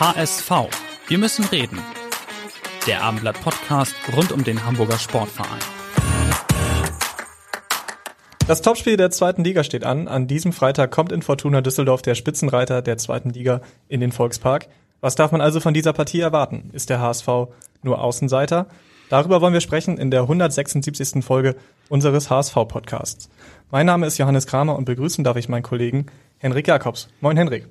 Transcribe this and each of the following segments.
HSV. Wir müssen reden. Der Abendblatt Podcast rund um den Hamburger Sportverein. Das Topspiel der zweiten Liga steht an. An diesem Freitag kommt in Fortuna Düsseldorf der Spitzenreiter der zweiten Liga in den Volkspark. Was darf man also von dieser Partie erwarten? Ist der HSV nur Außenseiter? Darüber wollen wir sprechen in der 176. Folge unseres HSV-Podcasts. Mein Name ist Johannes Kramer und begrüßen darf ich meinen Kollegen Henrik Jakobs. Moin Henrik.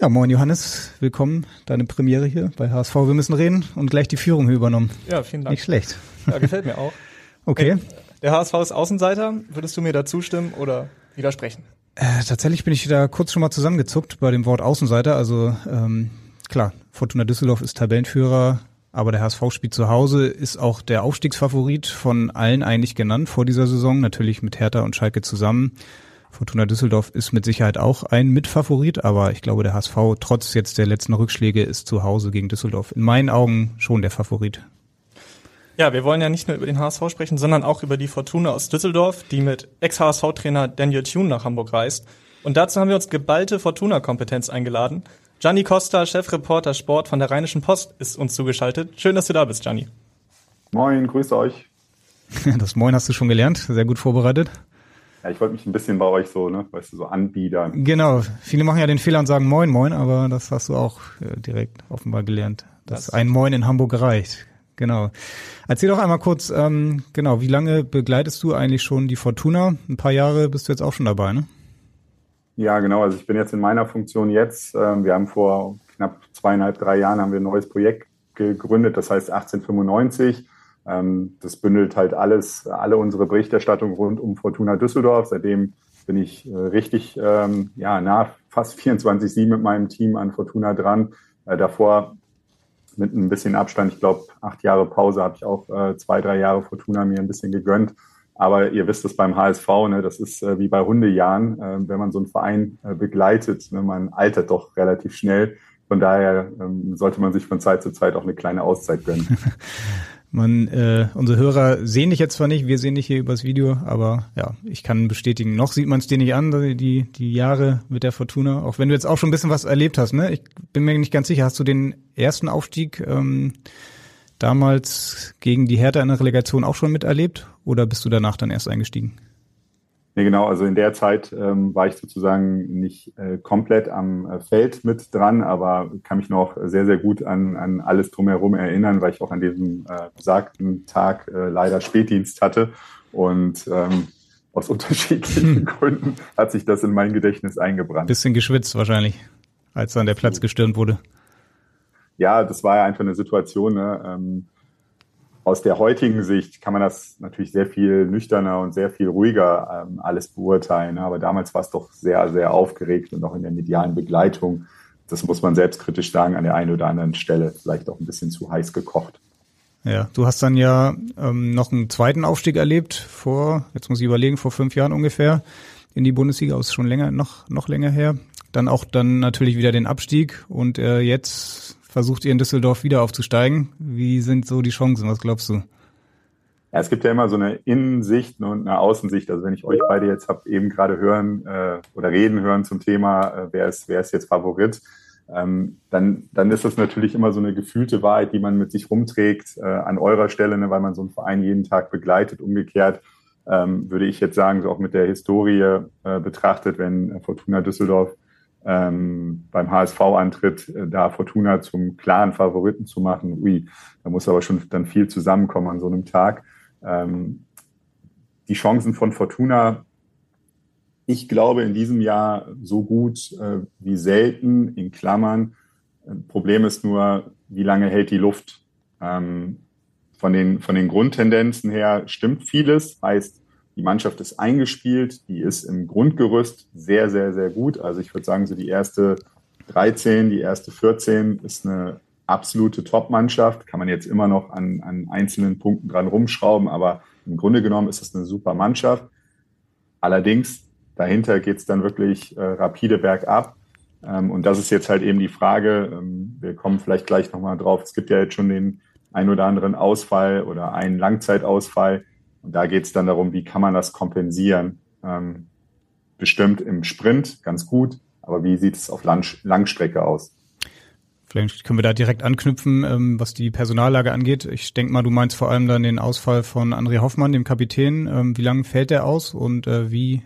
Ja, moin Johannes, willkommen. Deine Premiere hier bei HSV. Wir müssen reden und gleich die Führung hier übernommen. Ja, vielen Dank. Nicht schlecht. Ja, gefällt mir auch. Okay. Der HSV ist Außenseiter. Würdest du mir da zustimmen oder widersprechen? Äh, tatsächlich bin ich da kurz schon mal zusammengezuckt bei dem Wort Außenseiter. Also ähm, klar, Fortuna Düsseldorf ist Tabellenführer, aber der HSV spielt zu Hause, ist auch der Aufstiegsfavorit von allen eigentlich genannt vor dieser Saison, natürlich mit Hertha und Schalke zusammen. Fortuna Düsseldorf ist mit Sicherheit auch ein Mitfavorit, aber ich glaube, der HSV trotz jetzt der letzten Rückschläge ist zu Hause gegen Düsseldorf in meinen Augen schon der Favorit. Ja, wir wollen ja nicht nur über den HSV sprechen, sondern auch über die Fortuna aus Düsseldorf, die mit Ex-HSV-Trainer Daniel Thune nach Hamburg reist. Und dazu haben wir uns geballte Fortuna-Kompetenz eingeladen. Gianni Costa, Chefreporter Sport von der Rheinischen Post, ist uns zugeschaltet. Schön, dass du da bist, Gianni. Moin, grüße euch. Das Moin hast du schon gelernt, sehr gut vorbereitet. Ja, ich wollte mich ein bisschen bei euch so, ne, weißt du, so anbiedern. Genau. Viele machen ja den Fehler und sagen Moin, Moin, aber das hast du auch äh, direkt offenbar gelernt, dass das ein Moin in Hamburg reicht. Genau. Erzähl doch einmal kurz, ähm, genau, wie lange begleitest du eigentlich schon die Fortuna? Ein paar Jahre bist du jetzt auch schon dabei, ne? Ja, genau. Also ich bin jetzt in meiner Funktion jetzt. Ähm, wir haben vor knapp zweieinhalb, drei Jahren haben wir ein neues Projekt gegründet, das heißt 1895 ähm, das bündelt halt alles, alle unsere Berichterstattung rund um Fortuna Düsseldorf. Seitdem bin ich äh, richtig ähm, ja, nah fast 24-7 mit meinem Team an Fortuna dran. Äh, davor mit ein bisschen Abstand, ich glaube, acht Jahre Pause habe ich auch äh, zwei, drei Jahre Fortuna mir ein bisschen gegönnt. Aber ihr wisst es beim HSV, ne, das ist äh, wie bei Hundejahren, äh, wenn man so einen Verein äh, begleitet, ne, man altert doch relativ schnell. Von daher ähm, sollte man sich von Zeit zu Zeit auch eine kleine Auszeit gönnen. Man, äh, unsere Hörer sehen dich jetzt zwar nicht, wir sehen dich hier übers Video, aber ja, ich kann bestätigen, noch sieht man es dir nicht an, die, die Jahre mit der Fortuna, auch wenn du jetzt auch schon ein bisschen was erlebt hast, ne? Ich bin mir nicht ganz sicher, hast du den ersten Aufstieg ähm, damals gegen die Hertha in der Relegation auch schon miterlebt oder bist du danach dann erst eingestiegen? Nee, genau. Also in der Zeit ähm, war ich sozusagen nicht äh, komplett am äh, Feld mit dran, aber kann mich noch sehr, sehr gut an, an alles drumherum erinnern, weil ich auch an diesem äh, besagten Tag äh, leider Spätdienst hatte. Und ähm, aus unterschiedlichen hm. Gründen hat sich das in mein Gedächtnis eingebrannt. Bisschen geschwitzt wahrscheinlich, als dann der Platz gestürmt wurde. Ja, das war ja einfach eine Situation, ne? ähm, aus der heutigen Sicht kann man das natürlich sehr viel nüchterner und sehr viel ruhiger ähm, alles beurteilen. Aber damals war es doch sehr, sehr aufgeregt und auch in der medialen Begleitung. Das muss man selbstkritisch sagen, an der einen oder anderen Stelle vielleicht auch ein bisschen zu heiß gekocht. Ja, du hast dann ja ähm, noch einen zweiten Aufstieg erlebt vor, jetzt muss ich überlegen, vor fünf Jahren ungefähr in die Bundesliga, ist schon länger, noch, noch länger her. Dann auch dann natürlich wieder den Abstieg und äh, jetzt versucht ihr in Düsseldorf wieder aufzusteigen. Wie sind so die Chancen? Was glaubst du? Ja, es gibt ja immer so eine Innensicht und eine Außensicht. Also wenn ich euch beide jetzt habe eben gerade hören äh, oder reden hören zum Thema, äh, wer ist wer ist jetzt Favorit, ähm, dann dann ist das natürlich immer so eine gefühlte Wahrheit, die man mit sich rumträgt äh, an eurer Stelle, ne, weil man so einen Verein jeden Tag begleitet. Umgekehrt ähm, würde ich jetzt sagen, so auch mit der Historie äh, betrachtet, wenn Fortuna Düsseldorf ähm, beim HSV antritt, äh, da Fortuna zum klaren Favoriten zu machen. Ui, da muss aber schon dann viel zusammenkommen an so einem Tag. Ähm, die Chancen von Fortuna, ich glaube, in diesem Jahr so gut äh, wie selten, in Klammern. Problem ist nur, wie lange hält die Luft? Ähm, von, den, von den Grundtendenzen her stimmt vieles, heißt, Die Mannschaft ist eingespielt, die ist im Grundgerüst sehr, sehr, sehr gut. Also ich würde sagen, so die erste 13, die erste 14 ist eine absolute Top-Mannschaft. Kann man jetzt immer noch an, an einzelnen Punkten dran rumschrauben, aber im Grunde genommen ist es eine super Mannschaft. Allerdings, dahinter geht es dann wirklich äh, rapide bergab. Ähm, und das ist jetzt halt eben die Frage, ähm, wir kommen vielleicht gleich nochmal drauf. Es gibt ja jetzt schon den ein oder anderen Ausfall oder einen Langzeitausfall. Und da geht es dann darum, wie kann man das kompensieren? Ähm, bestimmt im Sprint ganz gut, aber wie sieht es auf Lang Langstrecke aus? Vielleicht können wir da direkt anknüpfen, ähm, was die Personallage angeht. Ich denke mal, du meinst vor allem dann den Ausfall von André Hoffmann, dem Kapitän. Ähm, wie lange fällt der aus und äh, wie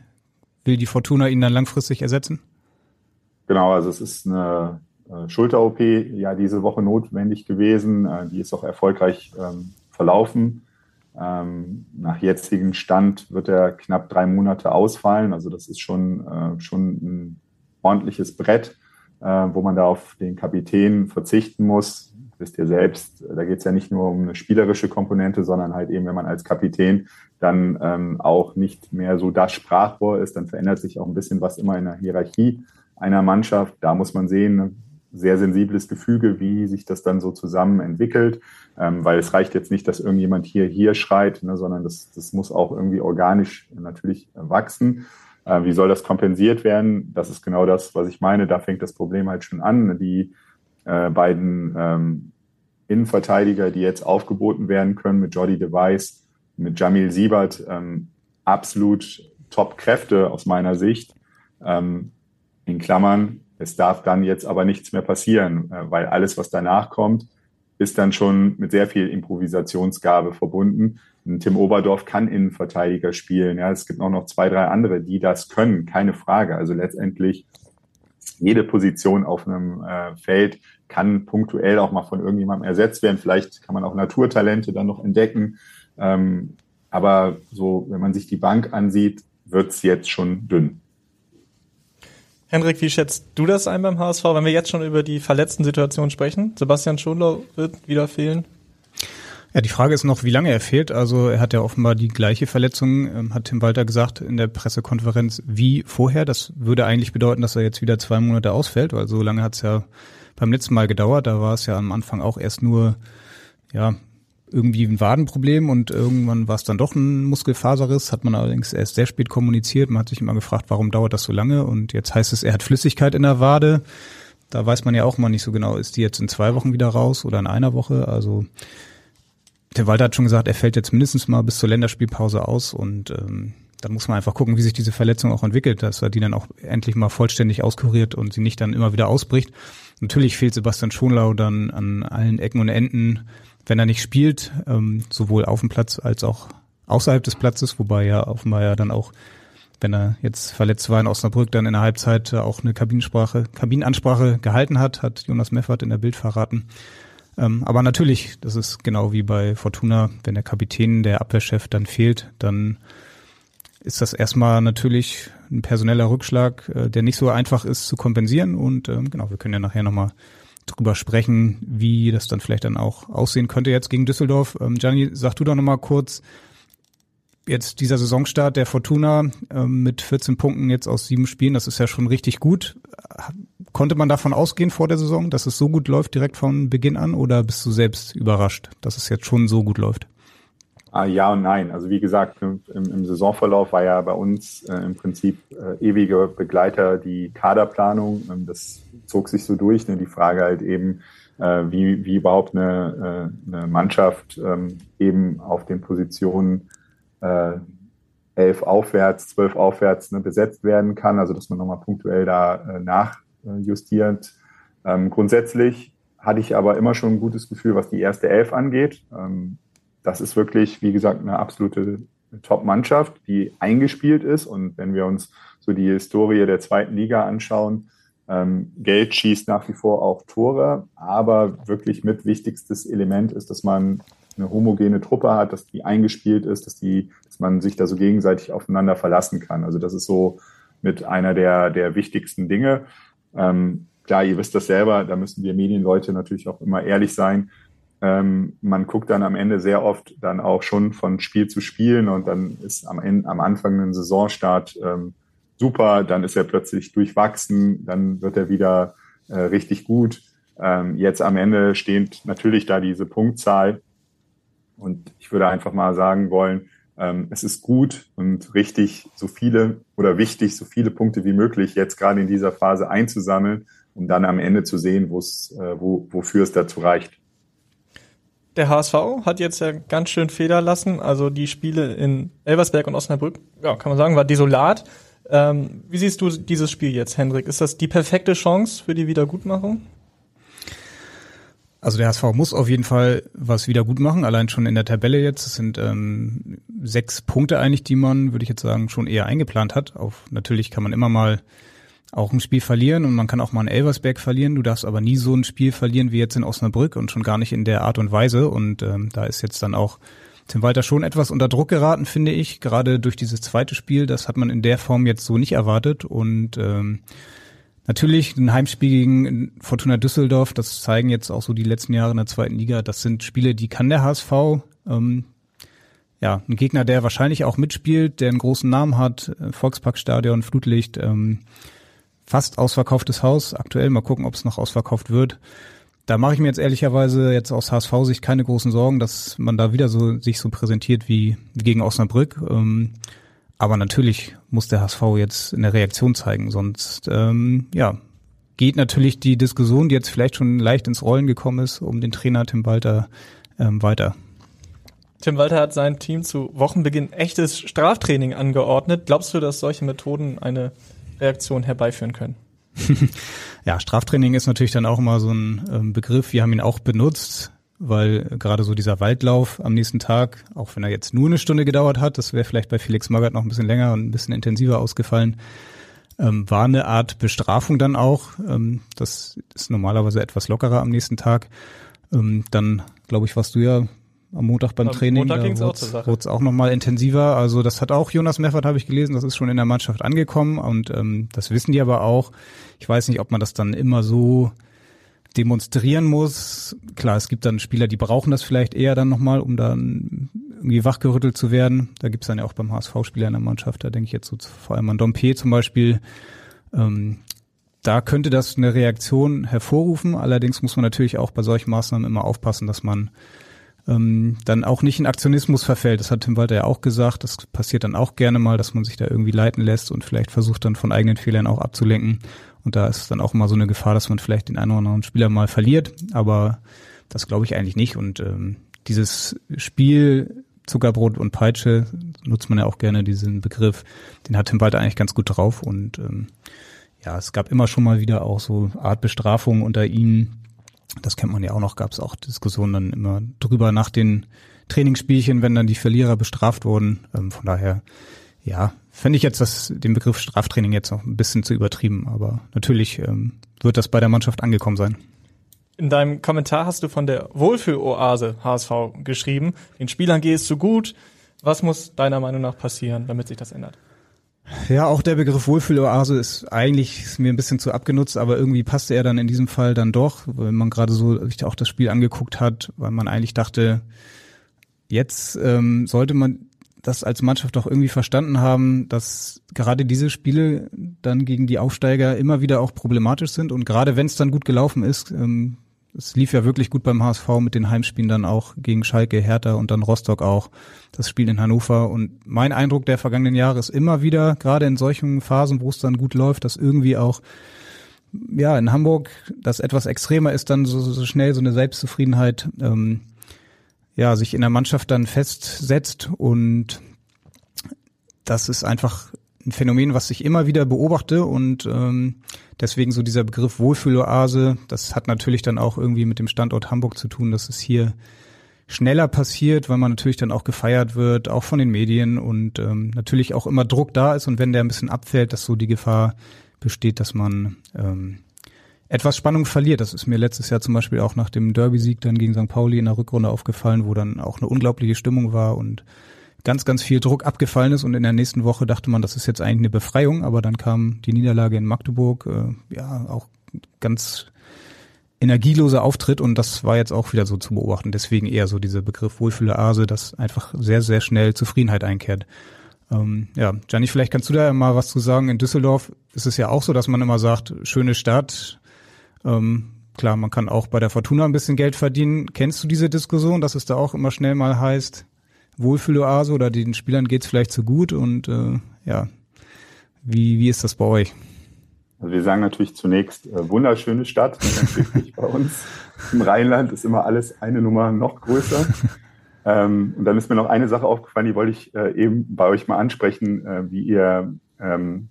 will die Fortuna ihn dann langfristig ersetzen? Genau, also es ist eine äh, Schulter-OP ja diese Woche notwendig gewesen. Äh, die ist auch erfolgreich ähm, verlaufen. Ähm, nach jetzigem Stand wird er knapp drei Monate ausfallen. Also das ist schon, äh, schon ein ordentliches Brett äh, wo man da auf den Kapitän verzichten muss. Wisst ihr selbst, da geht es ja nicht nur um eine spielerische Komponente, sondern halt eben, wenn man als Kapitän dann ähm, auch nicht mehr so das Sprachrohr ist, dann verändert sich auch ein bisschen was immer in der Hierarchie einer Mannschaft. Da muss man sehen, sehr sensibles Gefüge, wie sich das dann so zusammen entwickelt, ähm, weil es reicht jetzt nicht, dass irgendjemand hier hier schreit, ne, sondern das, das muss auch irgendwie organisch natürlich wachsen. Äh, wie soll das kompensiert werden? Das ist genau das, was ich meine. Da fängt das Problem halt schon an. Die äh, beiden ähm, Innenverteidiger, die jetzt aufgeboten werden können mit Jordi Device, mit Jamil Siebert, ähm, absolut Top-Kräfte aus meiner Sicht. Ähm, in Klammern, es darf dann jetzt aber nichts mehr passieren, äh, weil alles, was danach kommt, ist dann schon mit sehr viel Improvisationsgabe verbunden. Tim Oberdorf kann Innenverteidiger spielen. Ja, es gibt auch noch zwei, drei andere, die das können, keine Frage. Also letztendlich jede Position auf einem äh, Feld kann punktuell auch mal von irgendjemandem ersetzt werden. Vielleicht kann man auch Naturtalente dann noch entdecken. Ähm, aber so, wenn man sich die Bank ansieht, wird's jetzt schon dünn. Henrik, wie schätzt du das ein beim HSV, wenn wir jetzt schon über die verletzten Situation sprechen? Sebastian Schonlau wird wieder fehlen. Ja, die Frage ist noch, wie lange er fehlt. Also er hat ja offenbar die gleiche Verletzung, ähm, hat Tim Walter gesagt in der Pressekonferenz wie vorher. Das würde eigentlich bedeuten, dass er jetzt wieder zwei Monate ausfällt, weil so lange hat es ja beim letzten Mal gedauert. Da war es ja am Anfang auch erst nur ja irgendwie ein Wadenproblem und irgendwann war es dann doch ein Muskelfaserriss, hat man allerdings erst sehr spät kommuniziert. Man hat sich immer gefragt, warum dauert das so lange? Und jetzt heißt es, er hat Flüssigkeit in der Wade. Da weiß man ja auch mal nicht so genau, ist die jetzt in zwei Wochen wieder raus oder in einer Woche? Also der Walter hat schon gesagt, er fällt jetzt mindestens mal bis zur Länderspielpause aus und ähm, dann muss man einfach gucken, wie sich diese Verletzung auch entwickelt, dass er die dann auch endlich mal vollständig auskuriert und sie nicht dann immer wieder ausbricht. Natürlich fehlt Sebastian Schonlau dann an allen Ecken und Enden, wenn er nicht spielt, ähm, sowohl auf dem Platz als auch außerhalb des Platzes, wobei er offenbar ja dann auch, wenn er jetzt verletzt war in Osnabrück, dann in der Halbzeit auch eine Kabinsprache, Kabinenansprache gehalten hat, hat Jonas Meffert in der Bild verraten. Ähm, aber natürlich, das ist genau wie bei Fortuna, wenn der Kapitän, der Abwehrchef dann fehlt, dann ist das erstmal natürlich ein personeller Rückschlag, äh, der nicht so einfach ist zu kompensieren. Und ähm, genau, wir können ja nachher nochmal drüber sprechen, wie das dann vielleicht dann auch aussehen könnte jetzt gegen Düsseldorf. Ähm, Gianni, sag du doch nochmal kurz, jetzt dieser Saisonstart der Fortuna ähm, mit 14 Punkten jetzt aus sieben Spielen, das ist ja schon richtig gut. Konnte man davon ausgehen vor der Saison, dass es so gut läuft direkt von Beginn an oder bist du selbst überrascht, dass es jetzt schon so gut läuft? Ah, ja und nein. Also wie gesagt, im, im Saisonverlauf war ja bei uns äh, im Prinzip äh, ewige Begleiter die Kaderplanung. Ähm, das zog sich so durch. Ne? Die Frage halt eben, äh, wie, wie überhaupt eine, äh, eine Mannschaft ähm, eben auf den Positionen äh, elf aufwärts, zwölf aufwärts ne, besetzt werden kann. Also dass man nochmal punktuell da äh, nachjustiert. Ähm, grundsätzlich hatte ich aber immer schon ein gutes Gefühl, was die erste Elf angeht. Ähm, das ist wirklich, wie gesagt, eine absolute Top-Mannschaft, die eingespielt ist. Und wenn wir uns so die Historie der zweiten Liga anschauen, ähm, Geld schießt nach wie vor auch Tore, aber wirklich mit wichtigstes Element ist, dass man eine homogene Truppe hat, dass die eingespielt ist, dass die, dass man sich da so gegenseitig aufeinander verlassen kann. Also das ist so mit einer der, der wichtigsten Dinge. Ähm, klar, ihr wisst das selber, da müssen wir Medienleute natürlich auch immer ehrlich sein Ähm, man guckt dann am Ende sehr oft dann auch schon von Spiel zu Spiel und dann ist am, Ende, am Anfang ein Saisonstart ähm, super, dann ist er plötzlich durchwachsen, dann wird er wieder äh, richtig gut. Ähm, jetzt am Ende steht natürlich da diese Punktzahl und ich würde einfach mal sagen wollen, ähm, es ist gut und richtig, so viele oder wichtig, so viele Punkte wie möglich jetzt gerade in dieser Phase einzusammeln, um dann am Ende zu sehen, äh, wo, wofür es dazu reicht. Der HSV hat jetzt ja ganz schön Feder lassen. Also die Spiele in Elversberg und Osnabrück, ja, kann man sagen, war desolat. Ähm, wie siehst du dieses Spiel jetzt, Hendrik? Ist das die perfekte Chance für die Wiedergutmachung? Also der HSV muss auf jeden Fall was wieder gut machen, allein schon in der Tabelle jetzt. Es sind ähm, sechs Punkte eigentlich, die man, würde ich jetzt sagen, schon eher eingeplant hat. Auf, natürlich kann man immer mal auch ein Spiel verlieren und man kann auch mal ein Elversberg verlieren. Du darfst aber nie so ein Spiel verlieren wie jetzt in Osnabrück und schon gar nicht in der Art und Weise. Und ähm, da ist jetzt dann auch Tim Walter schon etwas unter Druck geraten, finde ich, gerade durch dieses zweite Spiel. Das hat man in der Form jetzt so nicht erwartet und ähm, Natürlich ein Heimspiel gegen Fortuna Düsseldorf, das zeigen jetzt auch so die letzten Jahre in der zweiten Liga. Das sind Spiele, die kann der HSV. Ähm, ja, ein Gegner, der wahrscheinlich auch mitspielt, der einen großen Namen hat, äh, Volksparkstadion, Flutlicht, ähm, fast ausverkauftes Haus. Aktuell mal gucken, ob es noch ausverkauft wird. Da mache ich mir jetzt ehrlicherweise jetzt aus HSV-Sicht keine großen Sorgen, dass man da wieder so sich so präsentiert wie, gegen Osnabrück. Ähm, aber natürlich muss der HSV jetzt eine Reaktion zeigen, sonst ähm, ja geht natürlich die Diskussion, die jetzt vielleicht schon leicht ins Rollen gekommen ist, um den Trainer Tim Walter ähm, weiter. Tim Walter hat sein Team zu Wochenbeginn echtes Straftraining angeordnet. Glaubst du, dass solche Methoden eine Reaktion herbeiführen können? ja, Straftraining ist natürlich dann auch immer so ein ähm, Begriff. Wir haben ihn auch benutzt weil gerade so dieser Waldlauf am nächsten Tag, auch wenn er jetzt nur eine Stunde gedauert hat, das wäre vielleicht bei Felix Magath noch ein bisschen länger und ein bisschen intensiver ausgefallen, ähm, war eine Art Bestrafung dann auch. Ähm, das ist normalerweise etwas lockerer am nächsten Tag. Dann, glaube ich, warst du ja am Montag beim am Training. Montag ging es auch zur Sache. Wurde es auch nochmal intensiver. Also das hat auch Jonas Meffert, habe ich gelesen, das ist schon in der Mannschaft angekommen und ähm, das wissen die aber auch. Ich weiß nicht, ob man das dann immer so demonstrieren muss. Klar, es gibt dann Spieler, die brauchen das vielleicht eher dann nochmal, um dann irgendwie wachgerüttelt zu werden. Da gibt's dann ja auch beim HSV-Spieler in der Mannschaft, da denke ich jetzt so vor allem an Dompe zum Beispiel. Ähm, da könnte das eine Reaktion hervorrufen. Allerdings muss man natürlich auch bei solchen Maßnahmen immer aufpassen, dass man ähm, dann auch nicht in Aktionismus verfällt. Das hat Tim Walter ja auch gesagt. Das passiert dann auch gerne mal, dass man sich da irgendwie leiten lässt und vielleicht versucht dann von eigenen Fehlern auch abzulenken. Und da ist dann auch immer so eine Gefahr, dass man vielleicht den einen oder anderen Spieler mal verliert. Aber das glaube ich eigentlich nicht. Und ähm, dieses Spiel Zuckerbrot und Peitsche nutzt man ja auch gerne diesen Begriff. Den hat Tim Walter eigentlich ganz gut drauf. Und ähm, ja, es gab immer schon mal wieder auch so Art Bestrafungen unter ihm. Das kennt man ja auch noch, gab es auch Diskussionen dann immer drüber nach den Trainingsspielchen, wenn dann die Verlierer bestraft wurden. Ähm, von daher, ja, fände ich jetzt das, den Begriff Straftraining jetzt noch ein bisschen zu übertrieben, aber natürlich ähm, wird das bei der Mannschaft angekommen sein. In deinem Kommentar hast du von der Wohlfühloase HSV geschrieben. Den Spielern geht es zu gut. Was muss deiner Meinung nach passieren, damit sich das ändert? Ja, auch der Begriff Wohlfühloase ist eigentlich mir ein bisschen zu abgenutzt, aber irgendwie passte er dann in diesem Fall dann doch, wenn man gerade so sich auch das Spiel angeguckt hat, weil man eigentlich dachte, jetzt ähm, sollte man das als Mannschaft auch irgendwie verstanden haben, dass gerade diese Spiele dann gegen die Aufsteiger immer wieder auch problematisch sind. Und gerade wenn es dann gut gelaufen ist, ähm, es lief ja wirklich gut beim HSV mit den Heimspielen dann auch gegen Schalke, Hertha und dann Rostock auch, das Spiel in Hannover. Und mein Eindruck der vergangenen Jahre ist immer wieder, gerade in solchen Phasen, wo es dann gut läuft, dass irgendwie auch ja in Hamburg das etwas extremer ist, dann so, so schnell so eine Selbstzufriedenheit ähm, ja, sich in der Mannschaft dann festsetzt und das ist einfach ein Phänomen, was ich immer wieder beobachte und ähm, deswegen so dieser Begriff Wohlfühloase, das hat natürlich dann auch irgendwie mit dem Standort Hamburg zu tun, dass es hier schneller passiert, weil man natürlich dann auch gefeiert wird, auch von den Medien und ähm, natürlich auch immer Druck da ist und wenn der ein bisschen abfällt, dass so die Gefahr besteht, dass man ähm, etwas Spannung verliert. Das ist mir letztes Jahr zum Beispiel auch nach dem Derby-Sieg dann gegen St. Pauli in der Rückrunde aufgefallen, wo dann auch eine unglaubliche Stimmung war und ganz, ganz viel Druck abgefallen ist und in der nächsten Woche dachte man, das ist jetzt eigentlich eine Befreiung, aber dann kam die Niederlage in Magdeburg, äh, ja, auch ganz energielose Auftritt und das war jetzt auch wieder so zu beobachten. Deswegen eher so dieser Begriff Wohlfühle-Ase, dass einfach sehr, sehr schnell Zufriedenheit einkehrt. Ähm, ja, Gianni, vielleicht kannst du da mal was zu sagen. In Düsseldorf ist es ja auch so, dass man immer sagt, schöne Stadt. Ähm, klar, man kann auch bei der Fortuna ein bisschen Geld verdienen. Kennst du diese Diskussion, dass es da auch immer schnell mal heißt, Wohlfühle-Ase oder den Spielern geht's vielleicht zu gut und äh, ja, wie, wie ist das bei euch? Also wir sagen natürlich zunächst äh, wunderschöne Stadt. bei uns im Rheinland ist immer alles eine Nummer noch größer. ähm, und dann ist mir noch eine Sache aufgefallen, die wollte ich äh, eben bei euch mal ansprechen, äh, wie ihr, ähm,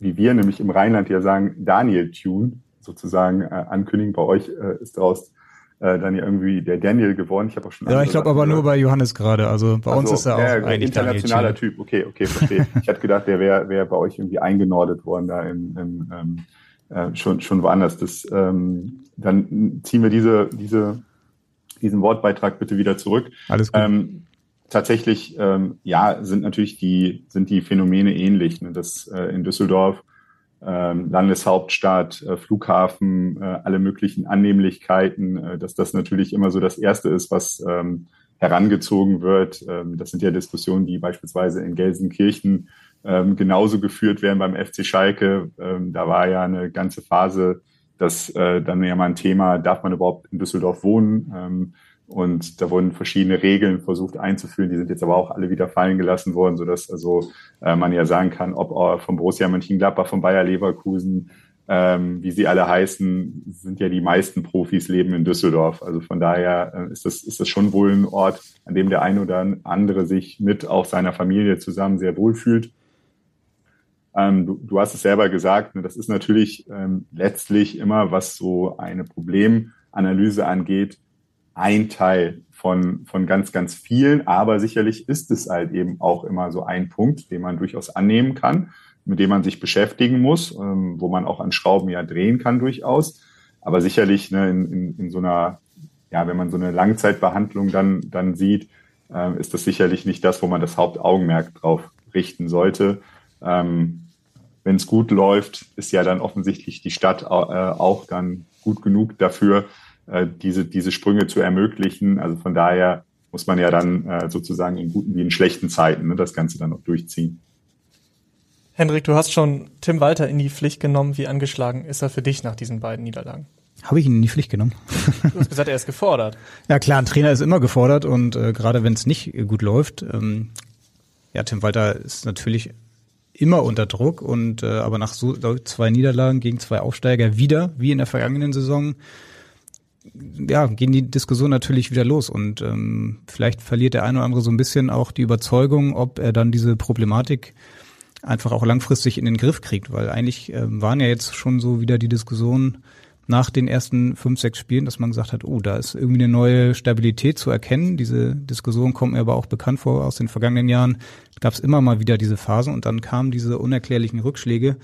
wie wir nämlich im Rheinland ja sagen, Daniel Tune sozusagen äh, ankündigen. Bei euch äh, ist daraus äh, dann ja irgendwie der Daniel geworden. Ich habe auch schon. Ja, ich glaube aber nur bei Johannes gerade. Also bei also, uns ist er auch ein internationaler Typ. Okay, okay, verstehe. ich hatte gedacht, der wäre wär bei euch irgendwie eingenordet worden da in, in ähm, äh, schon schon woanders. Das ähm, dann ziehen wir diese diese diesen Wortbeitrag bitte wieder zurück. Alles gut. Ähm, tatsächlich, ähm, ja, sind natürlich die sind die Phänomene ähnlich. Ne? Das äh, in Düsseldorf Landeshauptstadt, äh, Flughafen, äh, alle möglichen Annehmlichkeiten, äh, dass das natürlich immer so das Erste ist, was ähm, herangezogen wird. Ähm, das sind ja Diskussionen, die beispielsweise in Gelsenkirchen ähm, genauso geführt werden beim FC Schalke. Ähm, da war ja eine ganze Phase, dass dann ja mal ein Thema, darf man überhaupt in Düsseldorf wohnen? Und da wurden verschiedene Regeln versucht einzuführen, die sind jetzt aber auch alle wieder fallen gelassen worden, sodass also äh, man ja sagen kann, ob äh, von Borussia Mönchengladbach, von Bayer Leverkusen, ähm, wie sie alle heißen, sind ja die meisten Profis leben in Düsseldorf. Also von daher äh, ist das ist das schon wohl ein Ort, an dem der eine oder andere sich mit auch seiner Familie zusammen sehr wohl fühlt. Ähm, du, du hast es selber gesagt, ne, das ist natürlich ähm, letztlich immer, was so eine Problemanalyse angeht, ein Teil von, von ganz, ganz vielen. Aber sicherlich ist es halt eben auch immer so ein Punkt, den man durchaus annehmen kann, mit dem man sich beschäftigen muss, ähm, wo man auch an Schrauben ja drehen kann durchaus. Aber sicherlich ne, in, in, in so einer, ja, wenn man so eine Langzeitbehandlung dann, dann sieht, äh, ist das sicherlich nicht das, wo man das Hauptaugenmerk drauf richten sollte. Ähm, wenn es gut läuft, ist ja dann offensichtlich die Stadt äh, auch dann gut genug dafür, äh, diese, diese Sprünge zu ermöglichen. Also von daher muss man ja dann äh, sozusagen in guten wie in schlechten Zeiten ne, das Ganze dann noch durchziehen. Hendrik, du hast schon Tim Walter in die Pflicht genommen. Wie angeschlagen ist er für dich nach diesen beiden Niederlagen? Habe ich ihn in die Pflicht genommen? Du hast gesagt, er ist gefordert. ja klar, ein Trainer ist immer gefordert und äh, gerade wenn es nicht gut läuft, ähm, ja, Tim Walter ist natürlich immer unter Druck und äh, aber nach so zwei Niederlagen gegen zwei Aufsteiger wieder, wie in der vergangenen Saison, ja, gehen die Diskussionen natürlich wieder los und ähm, vielleicht verliert der eine oder andere so ein bisschen auch die Überzeugung, ob er dann diese Problematik einfach auch langfristig in den Griff kriegt, weil eigentlich ähm, waren ja jetzt schon so wieder die Diskussionen nach den ersten fünf, sechs Spielen, dass man gesagt hat, oh, da ist irgendwie eine neue Stabilität zu erkennen. Diese Diskussion kommt mir aber auch bekannt vor aus den vergangenen Jahren. Gab es immer mal wieder diese Phasen und dann kamen diese unerklärlichen Rückschläge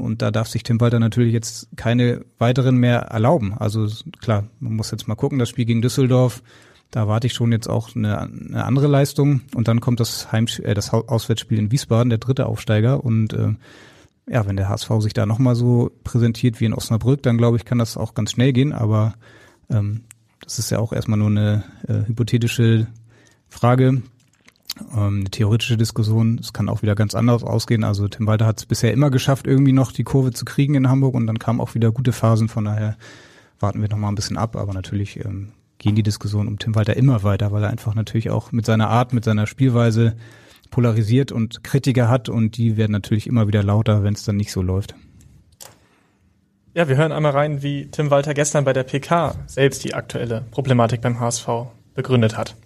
und da darf sich Tim Walter natürlich jetzt keine weiteren mehr erlauben. Also klar, man muss jetzt mal gucken, das Spiel gegen Düsseldorf, da erwarte ich schon jetzt auch eine, eine andere Leistung. Und dann kommt das Heim äh, das Auswärtsspiel in Wiesbaden, der dritte Aufsteiger. Und äh, ja, wenn der HSV sich da nochmal so präsentiert wie in Osnabrück, dann glaube ich, kann das auch ganz schnell gehen. Aber ähm, das ist ja auch erstmal nur eine äh, hypothetische Frage ähm, eine theoretische Diskussion. Es kann auch wieder ganz anders ausgehen. Also Tim Walter hat es bisher immer geschafft, irgendwie noch die Kurve zu kriegen in Hamburg und dann kamen auch wieder gute Phasen. Von daher warten wir noch ein bisschen ab. Aber natürlich ähm, gehen die Diskussionen um Tim Walter immer weiter, weil er einfach natürlich auch mit seiner Art, mit seiner Spielweise polarisiert und Kritiker hat und die werden natürlich immer wieder lauter, wenn es dann nicht so läuft. Ja, wir hören einmal rein, wie Tim Walter gestern bei der PK selbst die aktuelle Problematik beim HSV begründet hat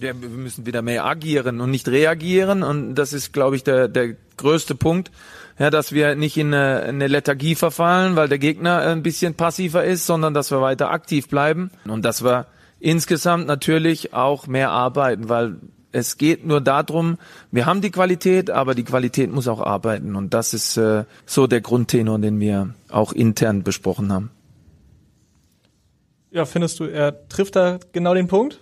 wir müssen wieder mehr agieren und nicht reagieren. Und das ist, glaube ich, der, der größte Punkt, ja, dass wir nicht in eine, eine Lethargie verfallen, weil der Gegner ein bisschen passiver ist, sondern dass wir weiter aktiv bleiben und dass wir insgesamt natürlich auch mehr arbeiten, weil es geht nur darum, wir haben die Qualität, aber die Qualität muss auch arbeiten. Und das ist äh, so der Grundtenor, den wir auch intern besprochen haben. Ja, findest du, er trifft da genau den Punkt?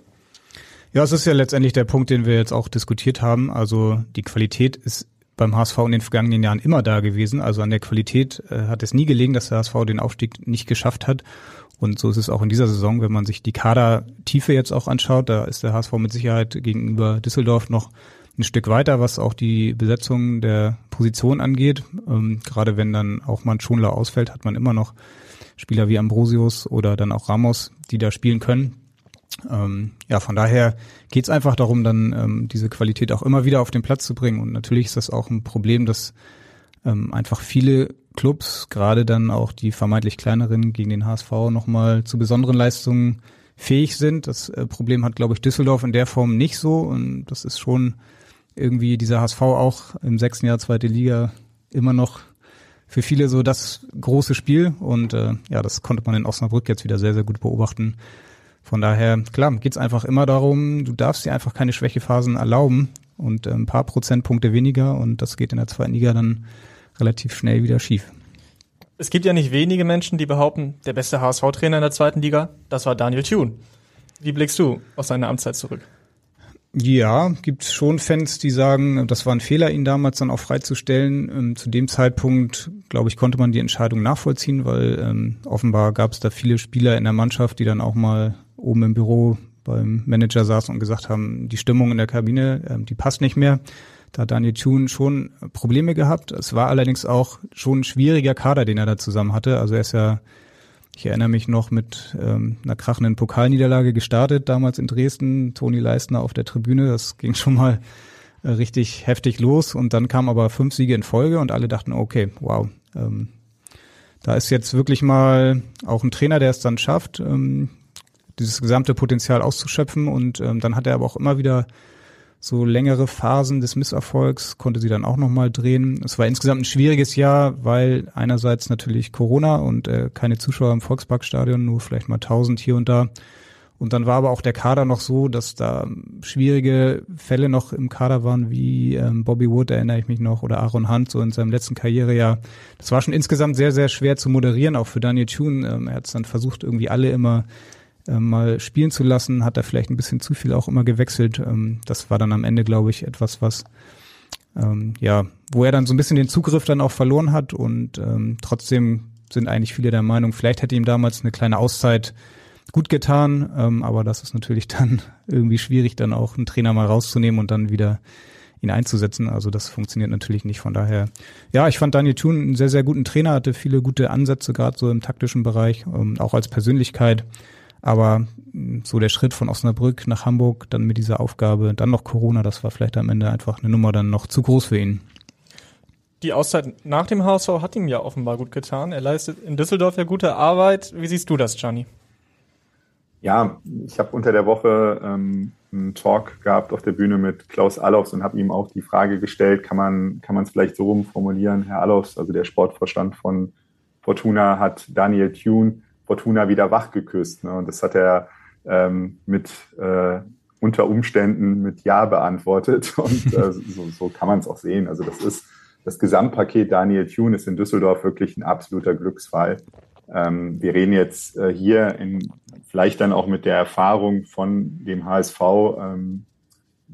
Ja, es ist ja letztendlich der Punkt, den wir jetzt auch diskutiert haben. Also die Qualität ist beim HSV in den vergangenen Jahren immer da gewesen. Also an der Qualität äh, hat es nie gelegen, dass der HSV den Aufstieg nicht geschafft hat. Und so ist es auch in dieser Saison, wenn man sich die Kadertiefe jetzt auch anschaut, da ist der HSV mit Sicherheit gegenüber Düsseldorf noch ein Stück weiter, was auch die Besetzung der Position angeht. Ähm, gerade wenn dann auch mal ein Schonler ausfällt, hat man immer noch Spieler wie Ambrosius oder dann auch Ramos, die da spielen können. Ähm, ja, von daher geht's einfach darum, dann ähm, diese Qualität auch immer wieder auf den Platz zu bringen. Und natürlich ist das auch ein Problem, dass ähm, einfach viele Clubs, gerade dann auch die vermeintlich kleineren gegen den HSV, nochmal zu besonderen Leistungen fähig sind. Das äh, Problem hat, glaube ich, Düsseldorf in der Form nicht so. Und das ist schon irgendwie dieser HSV auch im sechsten Jahr zweite Liga immer noch für viele so das große Spiel und äh, ja, das konnte man in Osnabrück jetzt wieder sehr, sehr gut beobachten. Von daher, klar, geht's einfach immer darum, du darfst dir einfach keine Schwächephasen erlauben und äh, ein paar Prozentpunkte weniger und das geht in der zweiten Liga dann relativ schnell wieder schief. Es gibt ja nicht wenige Menschen, die behaupten, der beste HSV-Trainer in der zweiten Liga, das war Daniel Thune. Wie blickst du aus seiner Amtszeit zurück? Ja, gibt es schon Fans, die sagen, das war ein Fehler, ihn damals dann auch freizustellen. Ähm, zu dem Zeitpunkt, glaube ich, konnte man die Entscheidung nachvollziehen, weil ähm, offenbar gab es da viele Spieler in der Mannschaft, die dann auch mal oben im Büro beim Manager saßen und gesagt haben, die Stimmung in der Kabine, ähm, die passt nicht mehr. Da hat Daniel Thune schon Probleme gehabt. Es war allerdings auch schon ein schwieriger Kader, den er da zusammen hatte. Also er ist ja ich erinnere mich noch mit ähm, einer krachenden Pokalniederlage gestartet, damals in Dresden, Toni Leistner auf der Tribüne. Das ging schon mal äh, richtig heftig los und dann kamen aber fünf Siege in Folge und alle dachten, okay, wow, ähm, da ist jetzt wirklich mal auch ein Trainer, der es dann schafft, dieses gesamte Potenzial auszuschöpfen und ähm, dann hat er aber auch immer wieder so längere Phasen des Misserfolgs konnte sie dann auch nochmal drehen. Es war insgesamt ein schwieriges Jahr, weil einerseits natürlich Corona und äh, keine Zuschauer im Volksparkstadion, nur vielleicht mal tausend hier und da. Und dann war aber auch der Kader noch so, dass da schwierige Fälle noch im Kader waren, wie ähm, Bobby Wood, erinnere ich mich noch, oder Aaron Hunt, so in seinem letzten Karrierejahr. Das war schon insgesamt sehr, sehr schwer zu moderieren, auch für Daniel Thune. Ähm, er hat es dann versucht, irgendwie alle immer äh, mal spielen zu lassen, hat er vielleicht ein bisschen zu viel auch immer gewechselt. Ähm, das war dann am Ende, glaube ich, etwas, was ähm, ja, wo er dann so ein bisschen den Zugriff dann auch verloren hat und ähm, trotzdem sind eigentlich viele der Meinung, vielleicht hätte ihm damals eine kleine Auszeit gut getan, ähm, aber das ist natürlich dann irgendwie schwierig, dann auch einen Trainer mal rauszunehmen und dann wieder ihn einzusetzen. Also das funktioniert natürlich nicht. Von daher, ja, ich fand Daniel Thun einen sehr, sehr guten Trainer, hatte viele gute Ansätze, gerade so im taktischen Bereich, ähm, auch als Persönlichkeit. Aber mm, so der Schritt von Osnabrück nach Hamburg, dann mit dieser Aufgabe, dann noch Corona, das war vielleicht am Ende einfach eine Nummer dann noch zu groß für ihn. Die Auszeit nach dem HSV hat ihm ja offenbar gut getan. Er leistet in Düsseldorf ja gute Arbeit. Wie siehst du das, Gianni? Ja, ich habe unter der Woche ähm, einen Talk gehabt auf der Bühne mit Klaus Allofs und habe ihm auch die Frage gestellt, kann man kann man es vielleicht so rumformulieren, Herr Allofs, also der Sportvorstand von Fortuna hat Daniel Thune Fortuna wieder wach geküsst. Ne? Und das hat er ähm, mit äh, unter Umständen mit Ja beantwortet. Und äh, so, so kann man es auch sehen. Also das ist das Gesamtpaket Daniel Thune ist in Düsseldorf wirklich ein absoluter Glücksfall. Ähm, wir reden jetzt äh, hier in, vielleicht dann auch mit der Erfahrung von dem HSV ähm,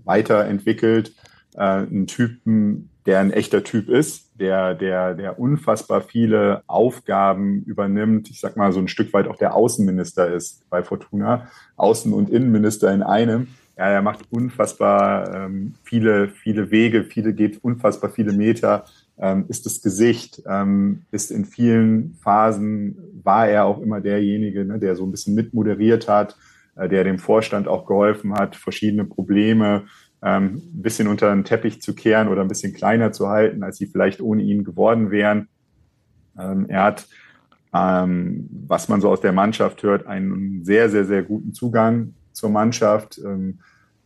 weiterentwickelt, äh, einen Typen, der ein echter Typ ist, der, der, der unfassbar viele Aufgaben übernimmt. Ich sag mal, so ein Stück weit auch der Außenminister ist bei Fortuna. Außen- und Innenminister in einem. Ja, er macht unfassbar ähm, viele, viele Wege, viele geht unfassbar viele Meter, ähm, ist das Gesicht, ähm, ist in vielen Phasen, war er auch immer derjenige, ne, der so ein bisschen mitmoderiert hat, äh, der dem Vorstand auch geholfen hat, verschiedene Probleme ähm, ein bisschen unter den Teppich zu kehren oder ein bisschen kleiner zu halten, als sie vielleicht ohne ihn geworden wären. Ähm, er hat, ähm, was man so aus der Mannschaft hört, einen sehr, sehr, sehr guten Zugang zur Mannschaft. Ähm,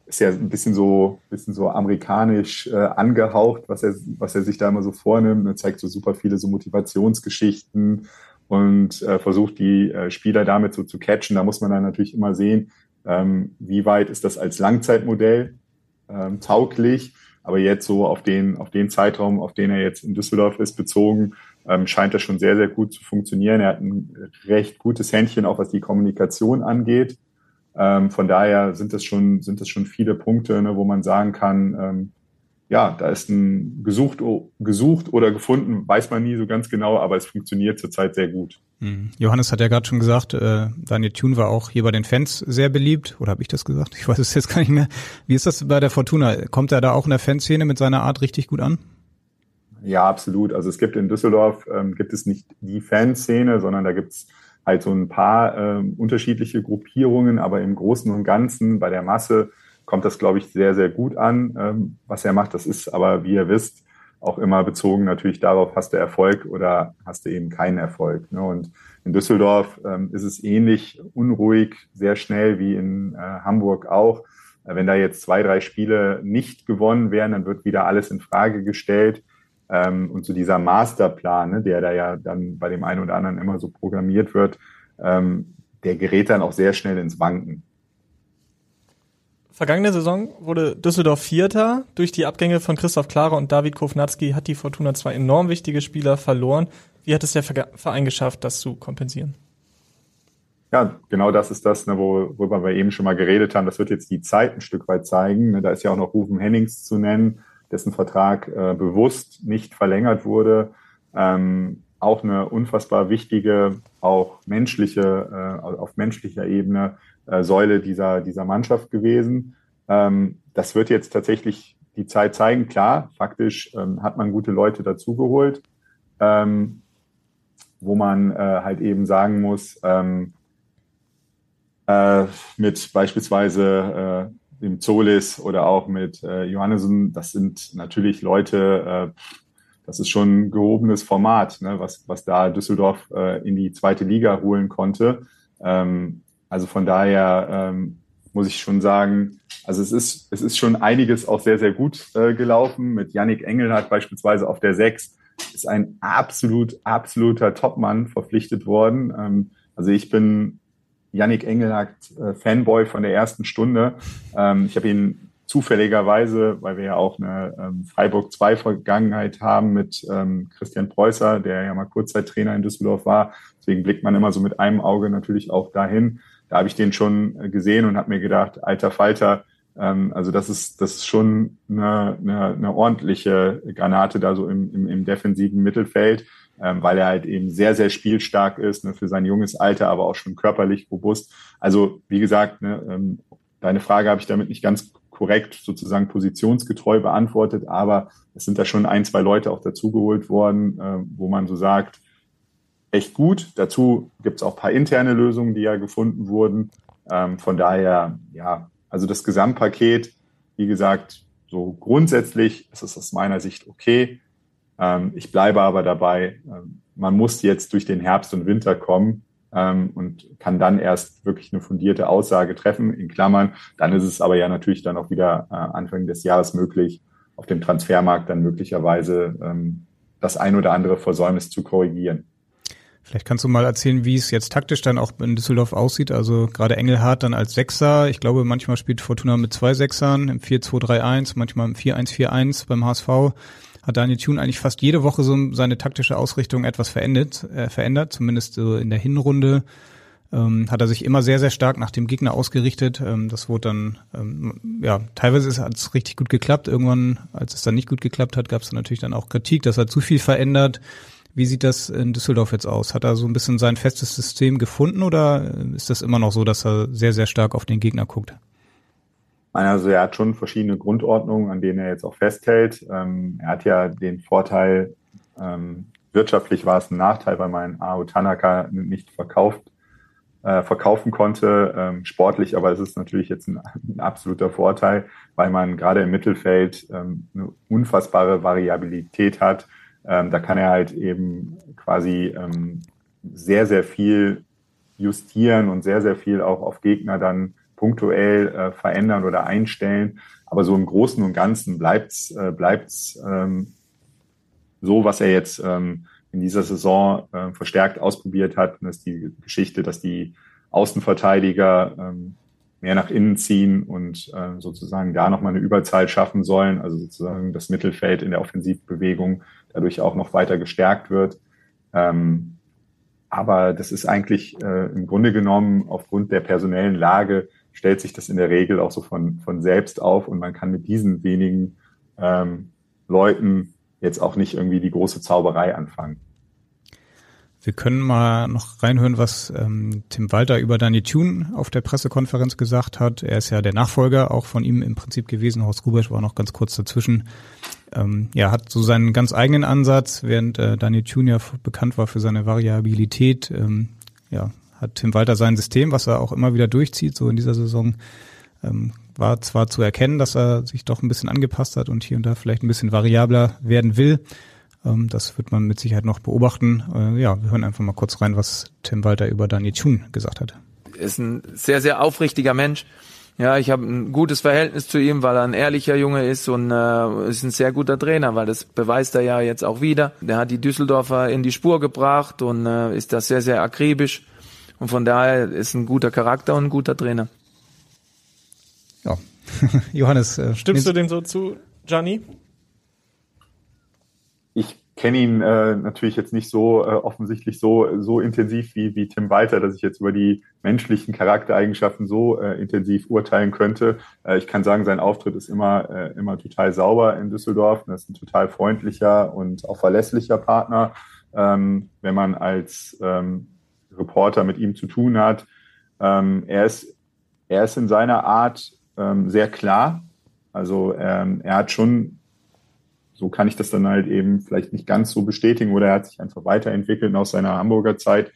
ist ja ein bisschen so, bisschen so amerikanisch äh, angehaucht, was er, was er sich da immer so vornimmt. Er zeigt so super viele so Motivationsgeschichten und äh, versucht die äh, Spieler damit so zu catchen. Da muss man dann natürlich immer sehen, ähm, wie weit ist das als Langzeitmodell ähm, tauglich. Aber jetzt so auf den, auf den Zeitraum, auf den er jetzt in Düsseldorf ist, bezogen, ähm, scheint das schon sehr, sehr gut zu funktionieren. Er hat ein recht gutes Händchen, auch was die Kommunikation angeht. Ähm, von daher sind das schon, sind das schon viele Punkte, ne, wo man sagen kann, ähm, ja, da ist ein gesucht, gesucht oder gefunden, weiß man nie so ganz genau, aber es funktioniert zurzeit sehr gut. Mhm. Johannes hat ja gerade schon gesagt, äh, Daniel Thune war auch hier bei den Fans sehr beliebt. Oder habe ich das gesagt? Ich weiß es jetzt gar nicht mehr. Wie ist das bei der Fortuna? Kommt er da auch in der Fanszene mit seiner Art richtig gut an? Ja, absolut. Also es gibt in Düsseldorf, ähm, gibt es nicht die Fanszene, sondern da gibt es halt so ein paar ähm, unterschiedliche Gruppierungen, aber im Großen und Ganzen bei der Masse kommt das, glaube ich, sehr, sehr gut an, ähm, was er macht. Das ist aber, wie ihr wisst, auch immer bezogen natürlich darauf, hast du Erfolg oder hast du eben keinen Erfolg. Ne? Und in Düsseldorf ähm, ist es ähnlich unruhig, sehr schnell wie in äh, Hamburg auch. Äh, wenn da jetzt zwei, drei Spiele nicht gewonnen werden, dann wird wieder alles in Frage gestellt. Ähm, und so dieser Masterplan, ne, der da ja dann bei dem einen oder anderen immer so programmiert wird, ähm, der gerät dann auch sehr schnell ins Wanken. Vergangene Saison wurde Düsseldorf Vierter. Durch die Abgänge von Christoph Klare und David Kovnatski hat die Fortuna zwei enorm wichtige Spieler verloren. Wie hat es der Verein geschafft, das zu kompensieren? Ja, genau das ist das, ne, worüber wir eben schon mal geredet haben. Das wird jetzt die Zeit ein Stück weit zeigen. Ne, da ist ja auch noch Rufen Hennings zu nennen, dessen Vertrag äh, bewusst nicht verlängert wurde. Ähm, auch eine unfassbar wichtige, auch menschliche, äh, auf menschlicher Ebene äh, Säule dieser, dieser Mannschaft gewesen. Ähm, das wird jetzt tatsächlich die Zeit zeigen. Klar, faktisch ähm, hat man gute Leute dazugeholt, ähm, wo man äh, halt eben sagen muss, ähm, äh, mit beispielsweise äh, dem Zolis oder auch mit äh, Johannessen, das sind natürlich Leute, äh, das ist schon ein gehobenes Format, ne, was, was da Düsseldorf äh, in die zweite Liga holen konnte. Ähm, also von daher ähm, muss ich schon sagen, also es ist, es ist schon einiges auch sehr, sehr gut äh, gelaufen. Mit Yannick Engelhardt beispielsweise auf der 6 ist ein absolut, absoluter Topmann verpflichtet worden. Ähm, also ich bin Yannick Engelhardt äh, Fanboy von der ersten Stunde. Ähm, ich habe ihn zufälligerweise, weil wir ja auch eine ähm, Freiburg 2 Vergangenheit haben mit ähm, Christian Preußer, der ja mal Kurzzeittrainer in Düsseldorf war. Deswegen blickt man immer so mit einem Auge natürlich auch dahin da habe ich den schon äh, gesehen und habe mir gedacht, alter Falter, ähm, also das ist, das ist schon eine, eine, eine ordentliche Granate da so im, im, im defensiven Mittelfeld, ähm, weil er halt eben sehr, sehr spielstark ist, ne, für sein junges Alter, aber auch schon körperlich robust. Also wie gesagt, ne, ähm, deine Frage habe ich damit nicht ganz korrekt sozusagen positionsgetreu beantwortet, aber es sind da schon ein, zwei Leute auch dazugeholt worden, äh, wo man so sagt, echt gut. Dazu gibt es auch paar interne Lösungen, die ja gefunden wurden. Ähm, von daher, ja, also das Gesamtpaket, wie gesagt, so grundsätzlich ist es aus meiner Sicht okay. Ähm, ich bleibe aber dabei, ähm, man muss jetzt durch den Herbst und Winter kommen ähm, und kann dann erst wirklich eine fundierte Aussage treffen, in Klammern. Dann ist es aber ja natürlich dann auch wieder äh, Anfang des Jahres möglich, auf dem Transfermarkt dann möglicherweise ähm, das ein oder andere Versäumnis zu korrigieren. Vielleicht kannst du mal erzählen, wie es jetzt taktisch dann auch in Düsseldorf aussieht. Also gerade Engelhardt dann als Sechser. Ich glaube, manchmal spielt Fortuna mit zwei Sechsern im 4-2-3-1, manchmal im 4-1-4-1 beim HSV. Hat Daniel Thune eigentlich fast jede Woche so seine taktische Ausrichtung etwas verändert, äh, verändert zumindest so in der Hinrunde. Ähm, hat er sich immer sehr, sehr stark nach dem Gegner ausgerichtet. Ähm, das wurde dann, ähm, ja, teilweise hat es richtig gut geklappt. Irgendwann, als es dann nicht gut geklappt hat, gab es natürlich dann auch Kritik, dass er zu viel verändert. Wie sieht das in Düsseldorf jetzt aus? Hat er so ein bisschen sein festes System gefunden oder ist das immer noch so, dass er sehr, sehr stark auf den Gegner guckt? Also er hat schon verschiedene Grundordnungen, an denen er jetzt auch festhält. Ähm, er hat ja den Vorteil, ähm, wirtschaftlich war es ein Nachteil, weil man Ao Tanaka nicht verkauft, äh, verkaufen konnte. Ähm, sportlich aber ist es natürlich jetzt ein, absoluter Vorteil, weil man gerade im Mittelfeld eine unfassbare Variabilität hat ähm, da kann er halt eben quasi ähm, sehr, sehr viel justieren und sehr, sehr viel auch auf Gegner dann punktuell äh, verändern oder einstellen. Aber so im Großen und Ganzen bleibt's äh, bleibt's ähm, so, was er jetzt ähm, in dieser Saison äh, verstärkt ausprobiert hat. Und das ist die Geschichte, dass die Außenverteidiger ähm, mehr nach innen ziehen und äh, sozusagen da nochmal eine Überzahl schaffen sollen, also sozusagen das Mittelfeld in der Offensivbewegung dadurch auch noch weiter gestärkt wird. Ähm, aber das ist eigentlich äh, im Grunde genommen aufgrund der personellen Lage stellt sich das in der Regel auch so von, von selbst auf und man kann mit diesen wenigen ähm, Leuten jetzt auch nicht irgendwie die große Zauberei anfangen. Wir können mal noch reinhören, was ähm, Tim Walter über Danny Thune auf der Pressekonferenz gesagt hat. Er ist ja der Nachfolger auch von ihm im Prinzip gewesen. Horst Rubesch war noch ganz kurz dazwischen. Ähm, ja, hat so seinen ganz eigenen Ansatz, während äh, Danny Thune ja bekannt war für seine Variabilität. Ähm, ja, hat Tim Walter sein System, was er auch immer wieder durchzieht, so in dieser Saison. Ähm, war zwar zu erkennen, dass er sich doch ein bisschen angepasst hat und hier und da vielleicht ein bisschen variabler werden will. Ähm, das wird man mit Sicherheit noch beobachten. Äh, ja, wir hören einfach mal kurz rein, was Tim Walter über Daniel Thun gesagt hat. Er ist ein sehr, sehr aufrichtiger Mensch. Ja, ich habe ein gutes Verhältnis zu ihm, weil er ein ehrlicher Junge ist und äh, ist ein sehr guter Trainer, weil das beweist er ja jetzt auch wieder. Der hat die Düsseldorfer in die Spur gebracht und äh, ist da sehr, sehr akribisch. Und von daher ist ein guter Charakter und ein guter Trainer. Ja, Johannes. Äh, Stimmst du dem so zu, Gianni? Ich kenne ihn äh, natürlich jetzt nicht so äh, offensichtlich so so intensiv wie wie Tim Walter, dass ich jetzt über die menschlichen Charaktereigenschaften so äh, intensiv urteilen könnte. Äh, ich kann sagen, sein Auftritt ist immer äh, immer total sauber in Düsseldorf. Das ist ein total freundlicher und auch verlässlicher Partner, ähm, wenn man als ähm, Reporter mit ihm zu tun hat. Ähm, er ist er ist in seiner Art ähm, sehr klar. Also ähm, er hat schon, so kann ich das dann halt eben vielleicht nicht ganz so bestätigen, oder er hat sich einfach weiterentwickelt aus seiner Hamburger Zeit.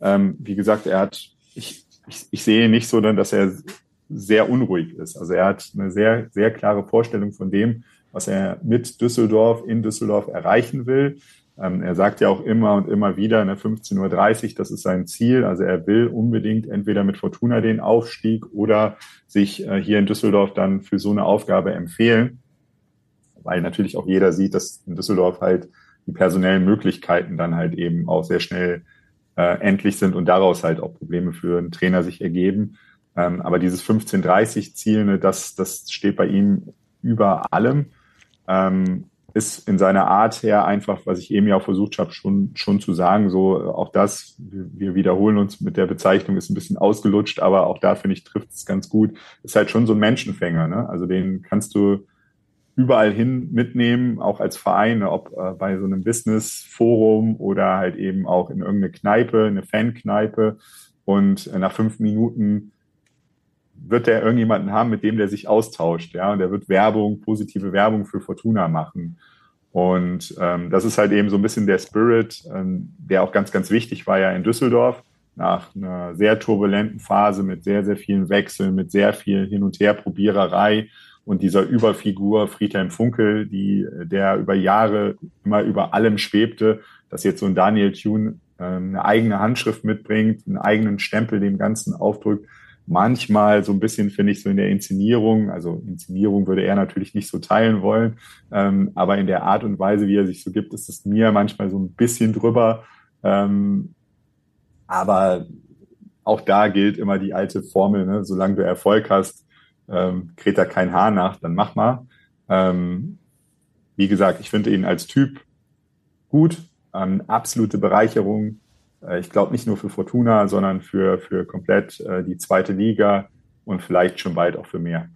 Ähm, wie gesagt, er hat, ich, ich, ich sehe nicht so, dann, dass er sehr unruhig ist. Also er hat eine sehr, sehr klare Vorstellung von dem, was er mit Düsseldorf in Düsseldorf erreichen will. Ähm, er sagt ja auch immer und immer wieder, ne, 15.30 Uhr, das ist sein Ziel. Also er will unbedingt entweder mit Fortuna den Aufstieg oder sich äh, hier in Düsseldorf dann für so eine Aufgabe empfehlen. Weil natürlich auch jeder sieht, dass in Düsseldorf halt die personellen Möglichkeiten dann halt eben auch sehr schnell äh, endlich sind und daraus halt auch Probleme für einen Trainer sich ergeben. Ähm, aber dieses 15:30-Ziel, ne, das, das steht bei ihm über allem. Ähm, ist in seiner Art her einfach, was ich eben ja auch versucht habe, schon, schon zu sagen, so auch das, wir wiederholen uns mit der Bezeichnung, ist ein bisschen ausgelutscht, aber auch da finde ich, trifft es ganz gut, ist halt schon so ein Menschenfänger, ne? Also den kannst du überall hin mitnehmen, auch als Verein, ne? ob äh, bei so einem Business-Forum oder halt eben auch in irgendeine Kneipe, eine Fankneipe und äh, nach fünf Minuten wird der irgendjemanden haben, mit dem der sich austauscht, ja, und der wird Werbung, positive Werbung für Fortuna machen. Und ähm, das ist halt eben so ein bisschen der Spirit, ähm, der auch ganz, ganz wichtig war ja in Düsseldorf nach einer sehr turbulenten Phase mit sehr, sehr vielen Wechseln, mit sehr viel Hin- und Herprobiererei und dieser Überfigur Friedhelm Funkel, die, der über Jahre immer über allem schwebte, dass jetzt so ein Daniel Thune äh, eine eigene Handschrift mitbringt, einen eigenen Stempel dem Ganzen aufdrückt, manchmal so ein bisschen, finde ich, so in der Inszenierung, also Inszenierung würde er natürlich nicht so teilen wollen, ähm, aber in der Art und Weise, wie er sich so gibt, ist es mir manchmal so ein bisschen drüber. Ähm, aber auch da gilt immer die alte Formel, ne? solange du Erfolg hast, ähm, kräht da kein Haar nach, dann mach mal. Ähm, wie gesagt, ich finde ihn als Typ gut, ähm, absolute Bereicherung, äh, ich glaube nicht nur für Fortuna, sondern für, für komplett äh, die zweite Liga und vielleicht schon bald auch für mehr.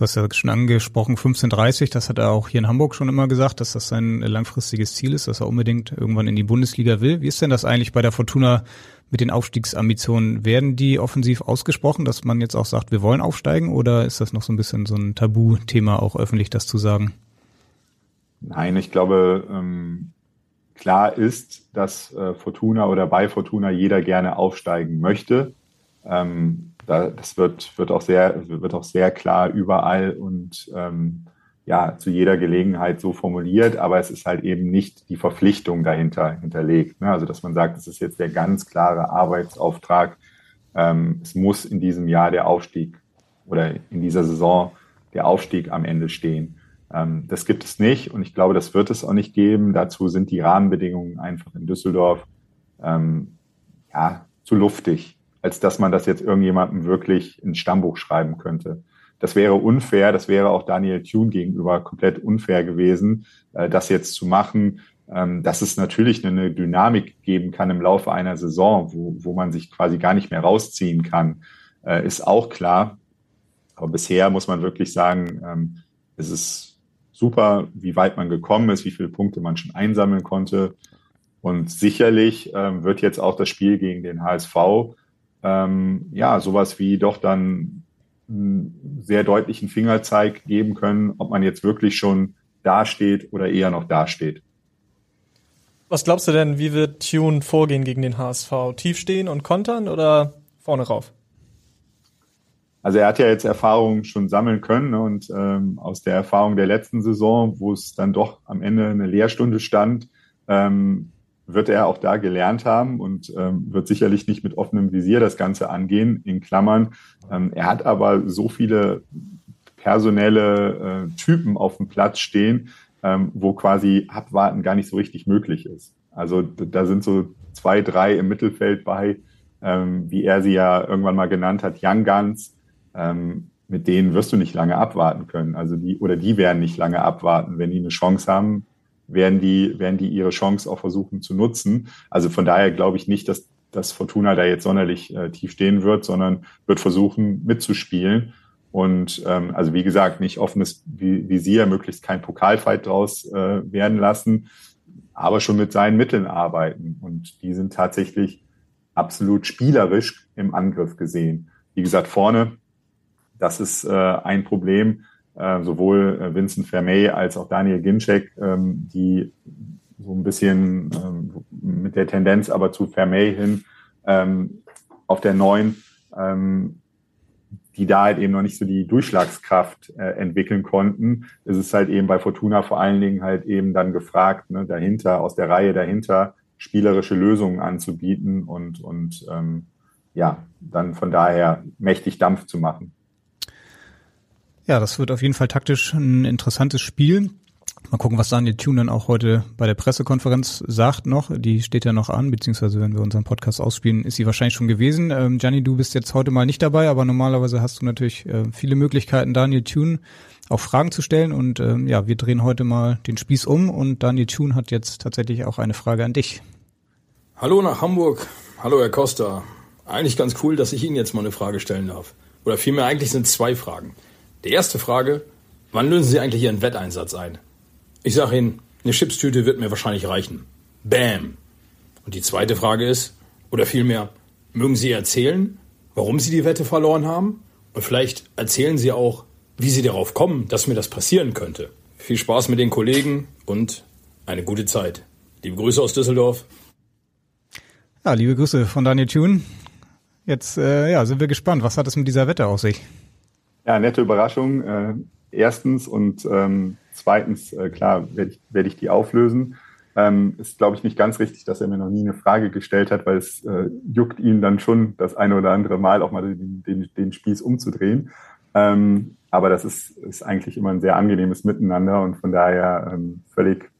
Du hast ja schon angesprochen, 1530, das hat er auch hier in Hamburg schon immer gesagt, dass das sein langfristiges Ziel ist, dass er unbedingt irgendwann in die Bundesliga will. Wie ist denn das eigentlich bei der Fortuna mit den Aufstiegsambitionen? Werden die offensiv ausgesprochen, dass man jetzt auch sagt, wir wollen aufsteigen oder ist das noch so ein bisschen so ein Tabuthema, auch öffentlich das zu sagen? Nein, ich glaube, ähm, Klar ist, dass äh, Fortuna oder bei Fortuna jeder gerne aufsteigen möchte. Ähm, da, das wird, wird, auch sehr, wird auch sehr klar überall und ähm, ja, zu jeder Gelegenheit so formuliert, aber es ist halt eben nicht die Verpflichtung dahinter hinterlegt. Ne? Also, dass man sagt, es ist jetzt der ganz klare Arbeitsauftrag. Ähm, es muss in diesem Jahr der Aufstieg oder in dieser Saison der Aufstieg am Ende stehen. Ähm, das gibt es nicht und ich glaube, das wird es auch nicht geben. Dazu sind die Rahmenbedingungen einfach in Düsseldorf ähm, ja, zu luftig, als dass man das jetzt irgendjemandem wirklich ins Stammbuch schreiben könnte. Das wäre unfair, das wäre auch Daniel Thune gegenüber komplett unfair gewesen, äh, das jetzt zu machen. Ähm, dass es natürlich eine Dynamik geben kann im Laufe einer Saison, wo, wo man sich quasi gar nicht mehr rausziehen kann, äh, ist auch klar. Aber bisher muss man wirklich sagen, ähm, es ist super, wie weit man gekommen ist, wie viele Punkte man schon einsammeln konnte. Und sicherlich ähm, wird jetzt auch das Spiel gegen den HSV ähm, ja sowas wie doch dann einen sehr deutlichen Fingerzeig geben können, ob man jetzt wirklich schon dasteht oder eher noch dasteht. Was glaubst du denn, wie wird Tune vorgehen gegen den HSV? Tief stehen und kontern oder vorne rauf? Also er hat ja jetzt Erfahrungen schon sammeln können ne, und ähm, aus der Erfahrung der letzten Saison, wo es dann doch am Ende eine Lehrstunde stand, ähm, wird er auch da gelernt haben und ähm, wird sicherlich nicht mit offenem Visier das Ganze angehen, in Klammern. Ähm, er hat aber so viele personelle äh, Typen auf dem Platz stehen, ähm, wo quasi Abwarten gar nicht so richtig möglich ist. Also da sind so zwei, drei im Mittelfeld bei, ähm, wie er sie ja irgendwann mal genannt hat, Young Guns, ähm, mit denen wirst du nicht lange abwarten können. Also die, oder die werden nicht lange abwarten. Wenn die eine Chance haben, werden die, werden die ihre Chance auch versuchen zu nutzen. Also von daher glaube ich nicht, dass, dass Fortuna da jetzt sonderlich äh, tief stehen wird, sondern wird versuchen mitzuspielen. Und ähm, also wie gesagt, nicht offenes Visier, möglichst kein Pokalfight draus äh, werden lassen, aber schon mit seinen Mitteln arbeiten. Und die sind tatsächlich absolut spielerisch im Angriff gesehen. Wie gesagt, vorne das ist äh, ein Problem. Äh, sowohl äh, Vincent Vermey als auch Daniel Ginczek, ähm, die so ein bisschen ähm, mit der Tendenz aber zu Vermey hin ähm, auf der neuen, ähm, die da halt eben noch nicht so die Durchschlagskraft äh, entwickeln konnten. Es ist halt eben bei Fortuna vor allen Dingen halt eben dann gefragt, ne, dahinter, aus der Reihe dahinter, spielerische Lösungen anzubieten und, und ähm, ja, dann von daher mächtig Dampf zu machen. Ja, das wird auf jeden Fall taktisch ein interessantes Spiel. Mal gucken, was Daniel Thune dann auch heute bei der Pressekonferenz sagt noch. Die steht ja noch an, beziehungsweise wenn wir unseren Podcast ausspielen, ist sie wahrscheinlich schon gewesen. Ähm, Gianni, du bist jetzt heute mal nicht dabei, aber normalerweise hast du natürlich äh, viele Möglichkeiten, Daniel Thune auch Fragen zu stellen. Und ähm, ja, wir drehen heute mal den Spieß um und Daniel Thune hat jetzt tatsächlich auch eine Frage an dich. Hallo nach Hamburg. Hallo Herr Costa. Eigentlich ganz cool, dass ich Ihnen jetzt mal eine Frage stellen darf. Oder vielmehr eigentlich sind zwei Fragen. Die erste Frage, wann lösen Sie eigentlich Ihren Wetteinsatz ein? Ich sage Ihnen, eine Chipstüte wird mir wahrscheinlich reichen. Bam. Und die zweite Frage ist, oder vielmehr, mögen Sie erzählen, warum Sie die Wette verloren haben? Und vielleicht erzählen Sie auch, wie Sie darauf kommen, dass mir das passieren könnte. Viel Spaß mit den Kollegen und eine gute Zeit. Liebe Grüße aus Düsseldorf. Ja, liebe Grüße von Daniel Thune. Jetzt äh, ja, sind wir gespannt. Was hat es mit dieser Wette auf sich? Ja, nette Überraschung. Äh, erstens und ähm, zweitens, äh, klar, werde ich, werd ich die auflösen. Ähm, ist, glaube ich, nicht ganz richtig, dass er mir noch nie eine Frage gestellt hat, weil es äh, juckt ihn dann schon das eine oder andere Mal auch mal den, den, den Spieß umzudrehen. Ähm, aber das ist, ist eigentlich immer ein sehr angenehmes Miteinander und von daher ähm, völlig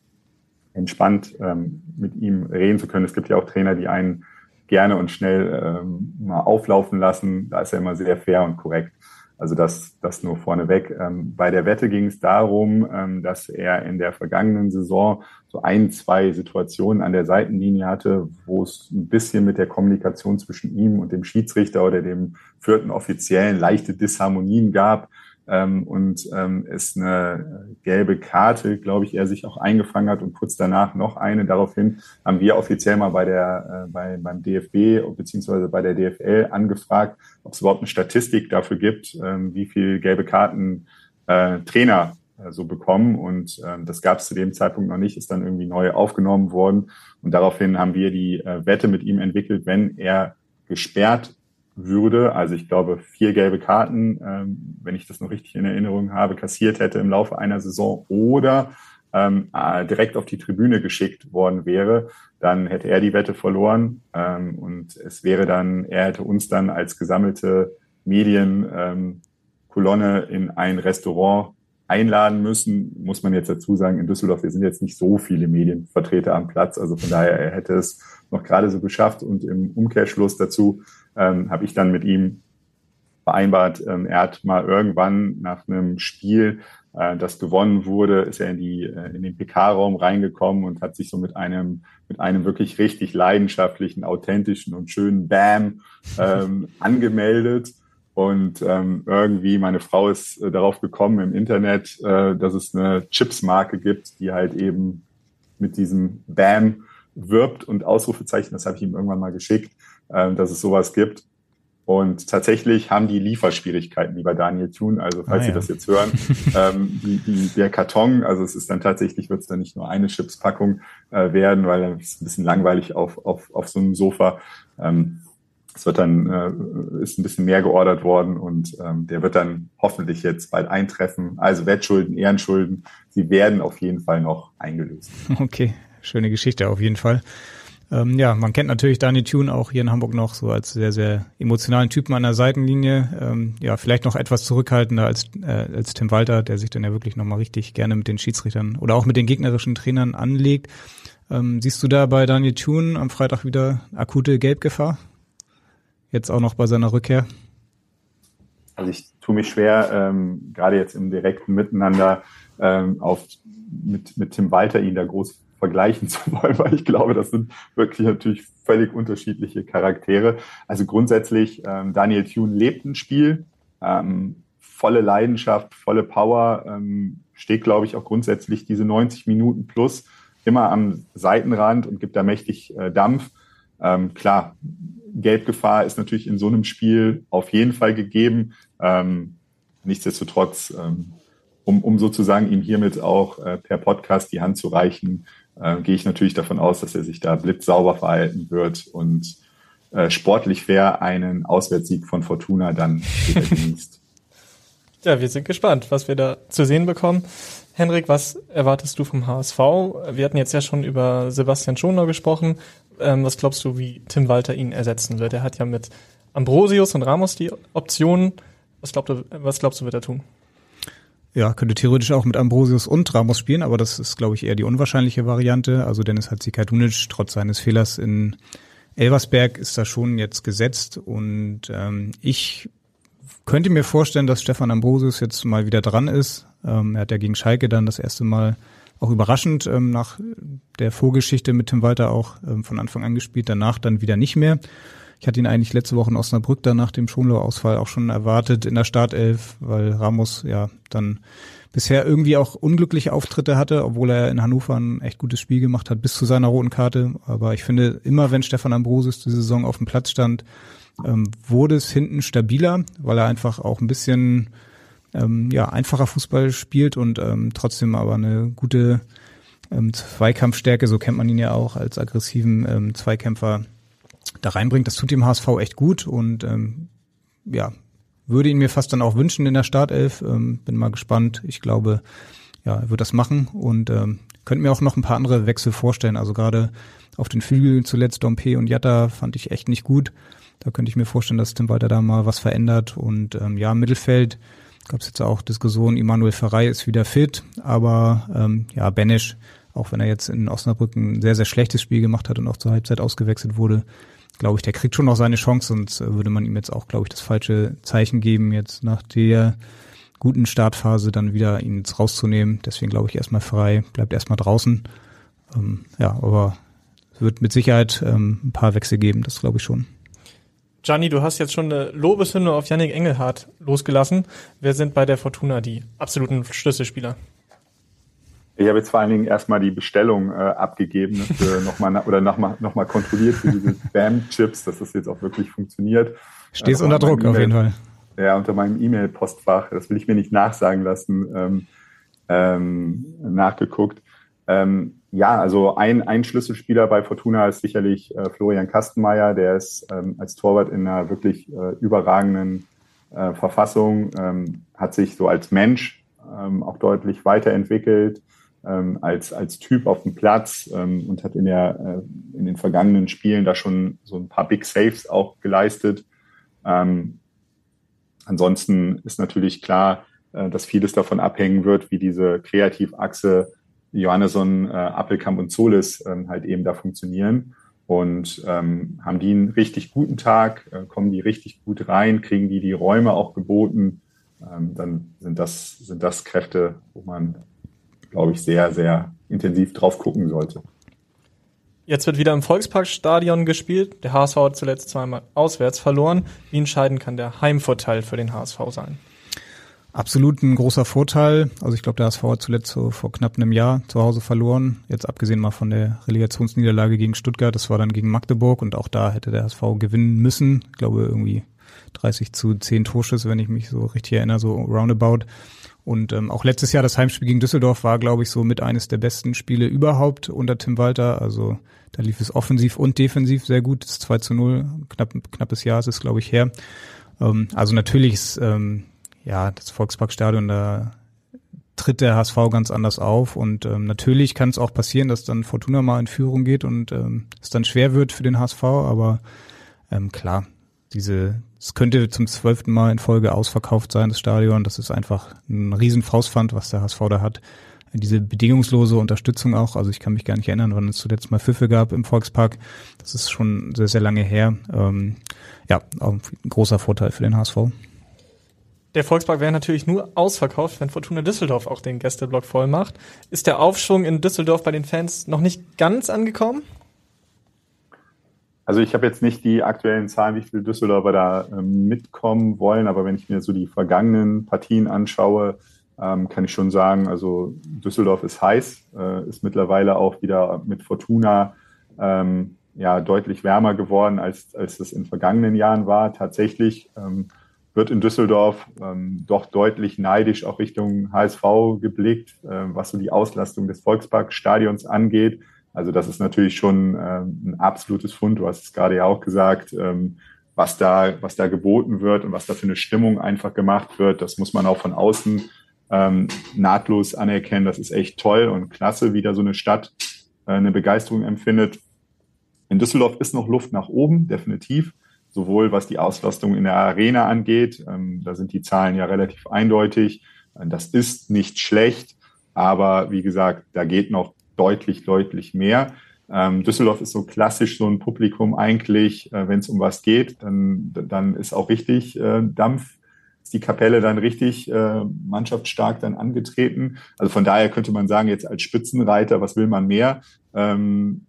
entspannt ähm, mit ihm reden zu können. Es gibt ja auch Trainer, die einen gerne und schnell ähm, mal auflaufen lassen. Da ist er immer sehr fair und korrekt. Also das, das nur vorneweg. Ähm, bei der Wette ging es darum, ähm, dass er in der vergangenen Saison so ein, zwei Situationen an der Seitenlinie hatte, wo es ein bisschen mit der Kommunikation zwischen ihm und dem Schiedsrichter oder dem vierten Offiziellen leichte Disharmonien gab ähm, und ähm, es eine gelbe Karte, glaube ich, er sich auch eingefangen hat und kurz danach noch eine. Daraufhin haben wir offiziell mal bei der, äh, bei, beim DFB beziehungsweise bei der DFL angefragt, ob es überhaupt eine Statistik dafür gibt, ähm, wie viel gelbe Karten äh, Trainer äh, so bekommen. Und äh, das gab es zu dem Zeitpunkt noch nicht, ist dann irgendwie neu aufgenommen worden. Und daraufhin haben wir die äh, Wette mit ihm entwickelt, wenn er gesperrt würde, also ich glaube vier gelbe Karten, ähm, wenn ich das noch richtig in Erinnerung habe, kassiert hätte im Laufe einer Saison oder ähm, äh, direkt auf die Tribüne geschickt worden wäre, dann hätte er die Wette verloren ähm, und es wäre dann, er hätte uns dann als gesammelte Medienkolonne ähm, in ein Restaurant einladen müssen, muss man jetzt dazu sagen, in Düsseldorf, wir sind jetzt nicht so viele Medienvertreter am Platz, also von daher, er hätte es noch gerade so geschafft. Und im Umkehrschluss dazu ähm, habe ich dann mit ihm vereinbart, ähm, er hat mal irgendwann nach einem Spiel, äh, das gewonnen wurde, ist er in die äh, in den PK-Raum reingekommen und hat sich so mit einem mit einem wirklich richtig leidenschaftlichen, authentischen und schönen Bam ähm, angemeldet Und ähm, irgendwie, meine Frau ist äh, darauf gekommen im Internet, äh, dass es eine Chips-Marke gibt, die halt eben mit diesem BAM wirbt und Ausrufezeichen, das habe ich ihm irgendwann mal geschickt, äh, dass es sowas gibt. Und tatsächlich haben die Lieferschwierigkeiten, lieber Daniel Thun. Also falls ah, Sie das jetzt hören, ähm, die, die, der Karton, also es ist dann tatsächlich, wird es dann nicht nur eine Chipspackung äh, werden, weil dann ist es ein bisschen langweilig auf, auf, auf so einem Sofa. Ähm, es wird dann, äh, ist ein bisschen mehr geordert worden und ähm, der wird dann hoffentlich jetzt bald eintreffen. Also Wettschulden, Ehrenschulden, sie werden auf jeden Fall noch eingelöst. Okay, schöne Geschichte auf jeden Fall. Ähm, ja, man kennt natürlich Dani Thune auch hier in Hamburg noch so als sehr, sehr emotionalen Typen an der Seitenlinie. Ähm, ja, vielleicht noch etwas zurückhaltender als, äh, als Tim Walter, der sich dann ja wirklich nochmal richtig gerne mit den Schiedsrichtern oder auch mit den gegnerischen Trainern anlegt. Ähm, siehst du da bei Daniel Thune am Freitag wieder akute Gelbgefahr? Jetzt auch noch bei seiner Rückkehr? Also ich tue mich schwer, ähm, gerade jetzt im direkten Miteinander ähm, auf, mit, mit Tim Walter ihn da groß vergleichen zu wollen, weil ich glaube, das sind wirklich natürlich völlig unterschiedliche Charaktere. Also grundsätzlich, ähm, Daniel Thune lebt ein Spiel, ähm, volle Leidenschaft, volle Power, ähm, steht, glaube ich, auch grundsätzlich diese 90 Minuten plus immer am Seitenrand und gibt da mächtig äh, Dampf. Ähm, klar, Gelbgefahr ist natürlich in so einem Spiel auf jeden Fall gegeben. Ähm, nichtsdestotrotz, ähm, um, um sozusagen ihm hiermit auch äh, per Podcast die Hand zu reichen, äh, gehe ich natürlich davon aus, dass er sich da blitzsauber verhalten wird und äh, sportlich fair einen Auswärtssieg von Fortuna dann genießt. Ja, wir sind gespannt, was wir da zu sehen bekommen. Henrik, was erwartest du vom HSV? Wir hatten jetzt ja schon über Sebastian Schoner gesprochen. Ähm, was glaubst du, wie Tim Walter ihn ersetzen wird? Er hat ja mit Ambrosius und Ramos die Optionen. Was, glaubst du, was glaubst du, wird er tun? Ja, könnte theoretisch auch mit Ambrosius und Ramos spielen, aber das ist, glaube ich, eher die unwahrscheinliche Variante. Also Dennis Hatzikadunic, trotz seines Fehlers in Elversberg, ist da schon jetzt gesetzt. Und ähm, ich könnte mir vorstellen, dass Stefan Ambrosius jetzt mal wieder dran ist. Ähm, er hat ja gegen Schalke dann das erste Mal auch überraschend ähm, nach der Vorgeschichte mit Tim Walter auch ähm, von Anfang an gespielt, danach dann wieder nicht mehr. Ich hatte ihn eigentlich letzte Woche in Osnabrück dann nach dem Schonlau-Ausfall auch schon erwartet in der Startelf, weil Ramos ja dann bisher irgendwie auch unglückliche Auftritte hatte, obwohl er in Hannover ein echt gutes Spiel gemacht hat bis zu seiner roten Karte. Aber ich finde, immer wenn Stefan Ambrosius die Saison auf dem Platz stand, ähm, wurde es hinten stabiler, weil er einfach auch ein bisschen ähm, ja einfacher Fußball spielt und ähm, trotzdem aber eine gute ähm, Zweikampfstärke, so kennt man ihn ja auch als aggressiven ähm, Zweikämpfer da reinbringt. Das tut dem HSV echt gut und ähm, ja, würde ihn mir fast dann auch wünschen in der Startelf. Ähm, bin mal gespannt. Ich glaube, ja, er wird das machen und ähm, könnte mir auch noch ein paar andere Wechsel vorstellen. Also gerade auf den Flügeln zuletzt Dompe und Jatta fand ich echt nicht gut. Da könnte ich mir vorstellen, dass Tim Walter da mal was verändert. Und ähm, ja, Mittelfeld gab es jetzt auch Diskussionen, Immanuel Ferrei ist wieder fit, aber ähm, ja, Benesch, auch wenn er jetzt in Osnabrück ein sehr, sehr schlechtes Spiel gemacht hat und auch zur Halbzeit ausgewechselt wurde, glaube ich, der kriegt schon noch seine Chance, sonst äh, würde man ihm jetzt auch, glaube ich, das falsche Zeichen geben, jetzt nach der guten Startphase dann wieder ihn jetzt rauszunehmen. Deswegen glaube ich erstmal frei, bleibt erstmal draußen. Ähm, ja, aber es wird mit Sicherheit ähm, ein paar Wechsel geben, das glaube ich schon. Gianni, du hast jetzt schon eine Lobeshymne auf Yannick Engelhardt losgelassen. Wer sind bei der Fortuna die absoluten Schlüsselspieler? Ich habe jetzt vor allen Dingen erstmal die Bestellung äh, abgegeben ne, für nochmal oder nochmal noch mal kontrolliert für diese Spam-Chips, dass das jetzt auch wirklich funktioniert. Stehst äh, unter Druck auf jeden Fall. Ja, unter meinem E-Mail-Postfach, das will ich mir nicht nachsagen lassen, ähm, ähm, nachgeguckt. Ähm, ja, also ein, ein Schlüsselspieler bei Fortuna ist sicherlich äh, Florian Kastenmeier, der ist ähm, als Torwart in einer wirklich äh, überragenden äh, Verfassung, ähm, hat sich so als Mensch ähm, auch deutlich weiterentwickelt, ähm, als, als Typ auf dem Platz ähm, und hat in, der, äh, in den vergangenen Spielen da schon so ein paar Big Saves auch geleistet. Ansonsten ist natürlich klar, äh, dass vieles davon abhängen wird, wie diese Kreativachse Johannesson, äh, Appelkamp und Solis ähm, halt eben da funktionieren. Und ähm, haben die einen richtig guten Tag, äh, kommen die richtig gut rein, kriegen die die Räume auch geboten, ähm, dann sind das, sind das Kräfte, wo man glaube ich, sehr, sehr intensiv drauf gucken sollte. Jetzt wird wieder im Volksparkstadion gespielt. Der HSV hat zuletzt zweimal auswärts verloren. Wie entscheidend kann der Heimvorteil für den HSV sein? Absolut ein großer Vorteil. Also ich glaube, der HSV hat zuletzt so vor knapp einem Jahr zu Hause verloren. Jetzt abgesehen mal von der Relegationsniederlage gegen Stuttgart, das war dann gegen Magdeburg und auch da hätte der HSV gewinnen müssen. Ich glaube irgendwie 30 zu 10 Torschüsse, wenn ich mich so richtig erinnere, so roundabout. Und ähm, auch letztes Jahr das Heimspiel gegen Düsseldorf war, glaube ich, so mit eines der besten Spiele überhaupt unter Tim Walter. Also da lief es offensiv und defensiv sehr gut. Das 2 zu 0, knapp, knappes Jahr ist es, glaube ich, her. Ähm, also natürlich ist ähm, ja das Volksparkstadion, da tritt der HSV ganz anders auf. Und ähm, natürlich kann es auch passieren, dass dann Fortuna mal in Führung geht und ähm, es dann schwer wird für den HSV, aber ähm, klar, diese, es könnte zum zwölften Mal in Folge ausverkauft sein, das Stadion. Das ist einfach ein riesen Faustpfand, was der HSV da hat. Diese bedingungslose Unterstützung auch. Also ich kann mich gar nicht erinnern, wann es zuletzt mal Pfiffe gab im Volkspark. Das ist schon sehr, sehr lange her. Ähm, ja, auch ein großer Vorteil für den HSV. Der Volkspark wäre natürlich nur ausverkauft, wenn Fortuna Düsseldorf auch den Gästeblock voll macht. Ist der Aufschwung in Düsseldorf bei den Fans noch nicht ganz angekommen? Also ich habe jetzt nicht die aktuellen Zahlen, wie viele Düsseldorfer da ähm, mitkommen wollen, aber wenn ich mir so die vergangenen Partien anschaue, ähm, kann ich schon sagen, also Düsseldorf ist heiß, äh, ist mittlerweile auch wieder mit Fortuna ähm, ja deutlich wärmer geworden, als, als es in vergangenen Jahren war. Tatsächlich wird in Düsseldorf ähm, doch deutlich neidisch auch Richtung HSV geblickt, äh, was so die Auslastung des Volksparkstadions angeht. Also das ist natürlich schon ähm, ein absolutes Fund. Du hast es gerade ja auch gesagt, ähm, was da, was da geboten wird und was da für eine Stimmung einfach gemacht wird. Das muss man auch von außen ähm, nahtlos anerkennen. Das ist echt toll und klasse, wie da so eine Stadt äh, eine Begeisterung empfindet. In Düsseldorf ist noch Luft nach oben, definitiv. Sowohl was die Auslastung in der Arena angeht. Ähm, da sind die Zahlen ja relativ eindeutig. Das ist nicht schlecht. Aber wie gesagt, da geht noch deutlich, deutlich mehr. Ähm, Düsseldorf ist so klassisch so ein Publikum eigentlich, äh, wenn es um was geht, dann, dann ist auch richtig äh, Dampf, ist die Kapelle dann richtig äh, mannschaftsstark dann angetreten. Also von daher könnte man sagen, jetzt als Spitzenreiter, was will man mehr? Ähm,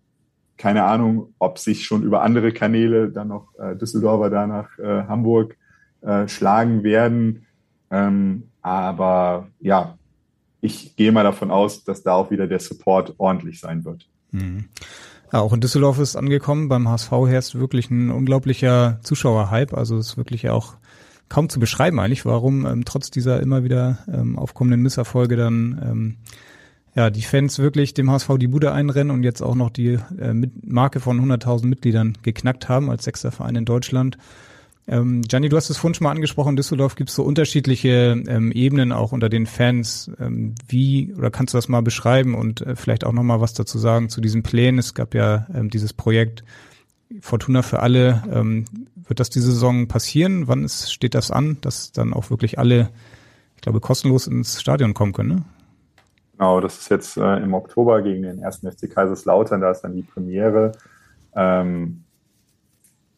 keine Ahnung, ob sich schon über andere Kanäle dann noch äh, Düsseldorfer da nach äh, Hamburg äh, schlagen werden. Ähm, aber ja, ich gehe mal davon aus, dass da auch wieder der Support ordentlich sein wird. Mhm. Ja, auch in Düsseldorf ist angekommen. Beim HSV herrscht wirklich ein unglaublicher Zuschauerhype. Also es ist wirklich auch kaum zu beschreiben eigentlich, warum ähm, trotz dieser immer wieder ähm, aufkommenden Misserfolge dann ähm, ja die Fans wirklich dem HSV die Bude einrennen und jetzt auch noch die äh, Marke von 100.000 Mitgliedern geknackt haben als sechster Verein in Deutschland. Ähm, Gianni, du hast es vorhin schon mal angesprochen, in Düsseldorf gibt es so unterschiedliche ähm, Ebenen auch unter den Fans. Ähm, wie, oder kannst du das mal beschreiben und äh, vielleicht auch nochmal was dazu sagen zu diesen Plänen? Es gab ja ähm, dieses Projekt Fortuna für alle. Ähm, wird das diese Saison passieren? Wann ist, steht das an, dass dann auch wirklich alle, ich glaube, kostenlos ins Stadion kommen können? Ne? Genau, das ist jetzt äh, im Oktober gegen den ersten FC Kaiserslautern, da ist dann die Premiere. Ähm,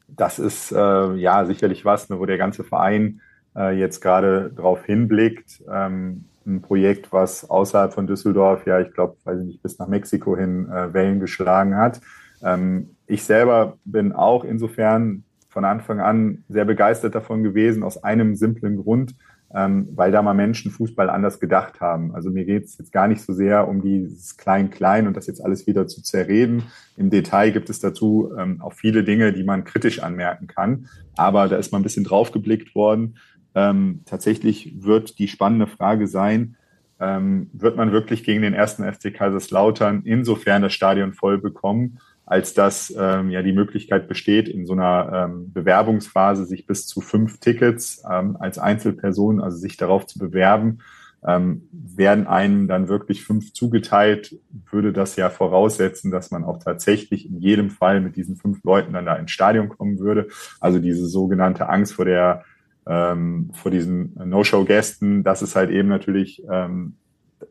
das ist äh, ja sicherlich was, ne, wo der ganze Verein äh, jetzt gerade drauf hinblickt. Ähm, ein Projekt, was außerhalb von Düsseldorf, ja, ich glaube, weiß ich nicht, bis nach Mexiko hin äh, Wellen geschlagen hat. Ähm, ich selber bin auch insofern von Anfang an sehr begeistert davon gewesen, aus einem simplen Grund ähm, weil da mal Menschen Fußball anders gedacht haben. Also mir geht es jetzt gar nicht so sehr um dieses Klein-Klein und das jetzt alles wieder zu zerreden. Im Detail gibt es dazu ähm, auch viele Dinge, die man kritisch anmerken kann. Aber da ist mal ein bisschen draufgeblickt worden. Ähm, tatsächlich wird die spannende Frage sein, ähm, wird man wirklich gegen den ersten FC Kaiserslautern insofern das Stadion voll bekommen? Als dass ähm, ja die Möglichkeit besteht, in so einer ähm, Bewerbungsphase sich bis zu fünf Tickets ähm, als Einzelperson, also sich darauf zu bewerben, ähm, werden einem dann wirklich fünf zugeteilt, würde das ja voraussetzen, dass man auch tatsächlich in jedem Fall mit diesen fünf Leuten dann da ins Stadion kommen würde. Also diese sogenannte Angst vor der ähm, vor diesen No-Show-Gästen, das ist halt eben natürlich, ähm,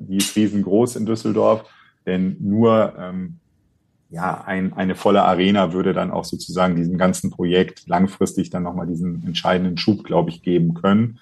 die ist riesengroß in Düsseldorf, denn nur ähm, ja, ein, eine volle Arena würde dann auch sozusagen diesem ganzen Projekt langfristig dann nochmal diesen entscheidenden Schub, glaube ich, geben können.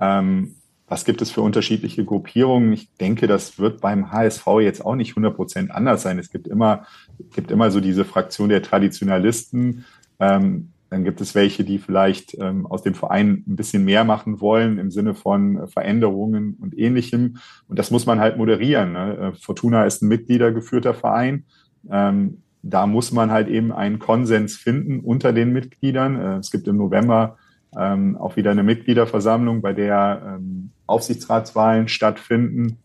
Ähm, was gibt es für unterschiedliche Gruppierungen? Ich denke, das wird beim HSV jetzt auch nicht 100 Prozent anders sein. Es gibt immer, gibt immer so diese Fraktion der Traditionalisten. Ähm, dann gibt es welche, die vielleicht ähm, aus dem Verein ein bisschen mehr machen wollen im Sinne von Veränderungen und ähnlichem. Und das muss man halt moderieren. Ne? Äh, Fortuna ist ein mitgliedergeführter Verein. Ähm, da muss man halt eben einen Konsens finden unter den Mitgliedern. Äh, es gibt im November ähm, auch wieder eine Mitgliederversammlung, bei der ähm, Aufsichtsratswahlen stattfinden,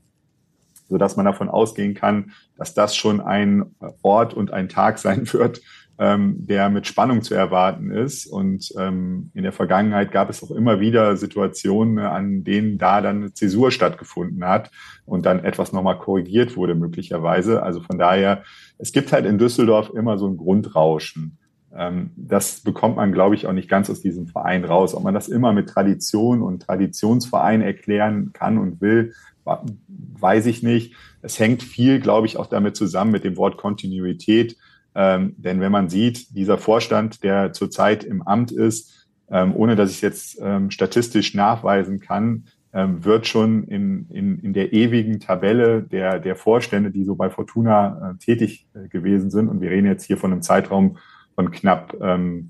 so dass man davon ausgehen kann, dass das schon ein Ort und ein Tag sein wird, ähm, der mit Spannung zu erwarten ist. Und ähm, in der Vergangenheit gab es auch immer wieder Situationen, an denen da dann eine Zäsur stattgefunden hat und dann etwas nochmal korrigiert wurde möglicherweise. Also von daher, es gibt halt in Düsseldorf immer so ein Grundrauschen. Ähm, das bekommt man, glaube ich, auch nicht ganz aus diesem Verein raus. Ob man das immer mit Tradition und Traditionsverein erklären kann und will, weiß ich nicht. Es hängt viel, glaube ich, auch damit zusammen mit dem Wort Kontinuität. Ähm, denn wenn man sieht, dieser Vorstand, der zurzeit im Amt ist, ähm, ohne dass ich es jetzt ähm, statistisch nachweisen kann, ähm, wird schon in, in, in der ewigen Tabelle der, der Vorstände, die so bei Fortuna äh, tätig äh, gewesen sind, und wir reden jetzt hier von einem Zeitraum von knapp ähm,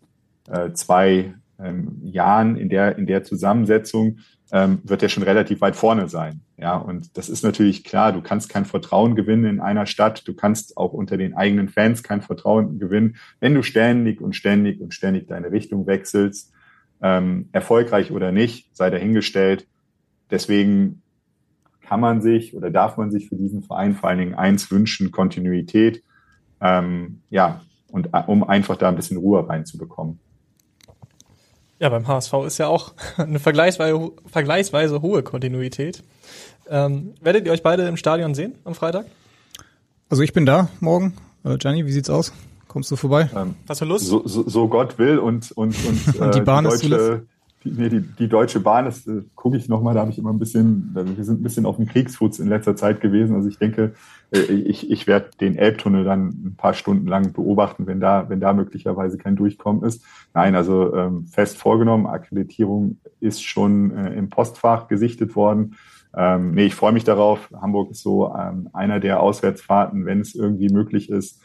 äh, zwei ähm, Jahren in der, in der Zusammensetzung, ähm, wird er schon relativ weit vorne sein. Ja, und das ist natürlich klar, du kannst kein Vertrauen gewinnen in einer Stadt, du kannst auch unter den eigenen Fans kein Vertrauen gewinnen, wenn du ständig und ständig und ständig deine Richtung wechselst, ähm, erfolgreich oder nicht, sei dahingestellt. Deswegen kann man sich oder darf man sich für diesen Verein vor allen Dingen eins wünschen, Kontinuität. Ähm, ja, und äh, um einfach da ein bisschen Ruhe reinzubekommen. Ja, beim HSV ist ja auch eine vergleichsweise, vergleichsweise hohe Kontinuität. Ähm, werdet ihr euch beide im Stadion sehen am Freitag? Also ich bin da morgen. Äh, Gianni, wie sieht's aus? Kommst du vorbei? Ähm, Hast du Lust? So, so, so Gott will und und und, und die Bahn äh, die deutsche, nee, die, die Deutsche Bahn, das äh, gucke ich nochmal, da habe ich immer ein bisschen, also wir sind ein bisschen auf dem Kriegsfuß in letzter Zeit gewesen. Also ich denke, äh, ich, ich werde den Elbtunnel dann ein paar Stunden lang beobachten, wenn da, wenn da möglicherweise kein Durchkommen ist. Nein, also ähm, fest vorgenommen, Akkreditierung ist schon äh, im Postfach gesichtet worden. Ähm, nee, ich freue mich darauf. Hamburg ist so ähm, einer der Auswärtsfahrten, wenn es irgendwie möglich ist.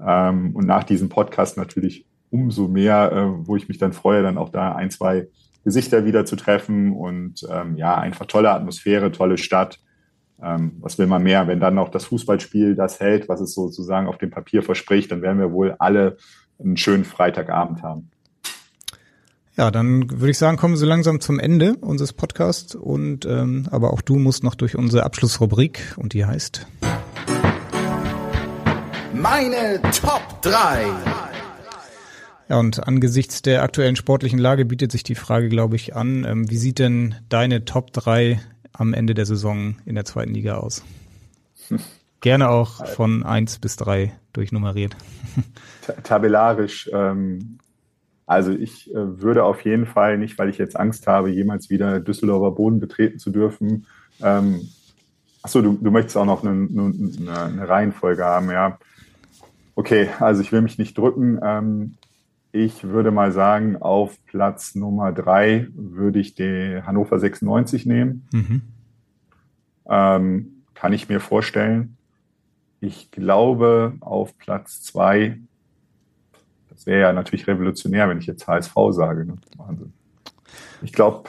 Ähm, und nach diesem Podcast natürlich umso mehr, äh, wo ich mich dann freue, dann auch da ein, zwei Gesichter wieder zu treffen und ähm, ja, einfach tolle Atmosphäre, tolle Stadt. Ähm, was will man mehr? Wenn dann noch das Fußballspiel das hält, was es sozusagen auf dem Papier verspricht, dann werden wir wohl alle einen schönen Freitagabend haben. Ja, dann würde ich sagen, kommen wir so langsam zum Ende unseres Podcasts und ähm, aber auch du musst noch durch unsere Abschlussrubrik und die heißt Meine Top 3. Ja, und angesichts der aktuellen sportlichen Lage bietet sich die Frage, glaube ich, an, ähm, wie sieht denn deine Top 3 am Ende der Saison in der zweiten Liga aus? Gerne auch von 1 bis 3 durchnummeriert. Tabellarisch. Ähm, also ich äh, würde auf jeden Fall nicht, weil ich jetzt Angst habe, jemals wieder Düsseldorfer Boden betreten zu dürfen. Ähm, achso, du, du möchtest auch noch eine, eine, eine Reihenfolge haben, ja. Okay, also ich will mich nicht drücken. Ähm, ich würde mal sagen, auf Platz Nummer drei würde ich die Hannover 96 nehmen. Mhm. Ähm, kann ich mir vorstellen. Ich glaube, auf Platz zwei, das wäre ja natürlich revolutionär, wenn ich jetzt HSV sage. Ne? Wahnsinn. Ich glaube,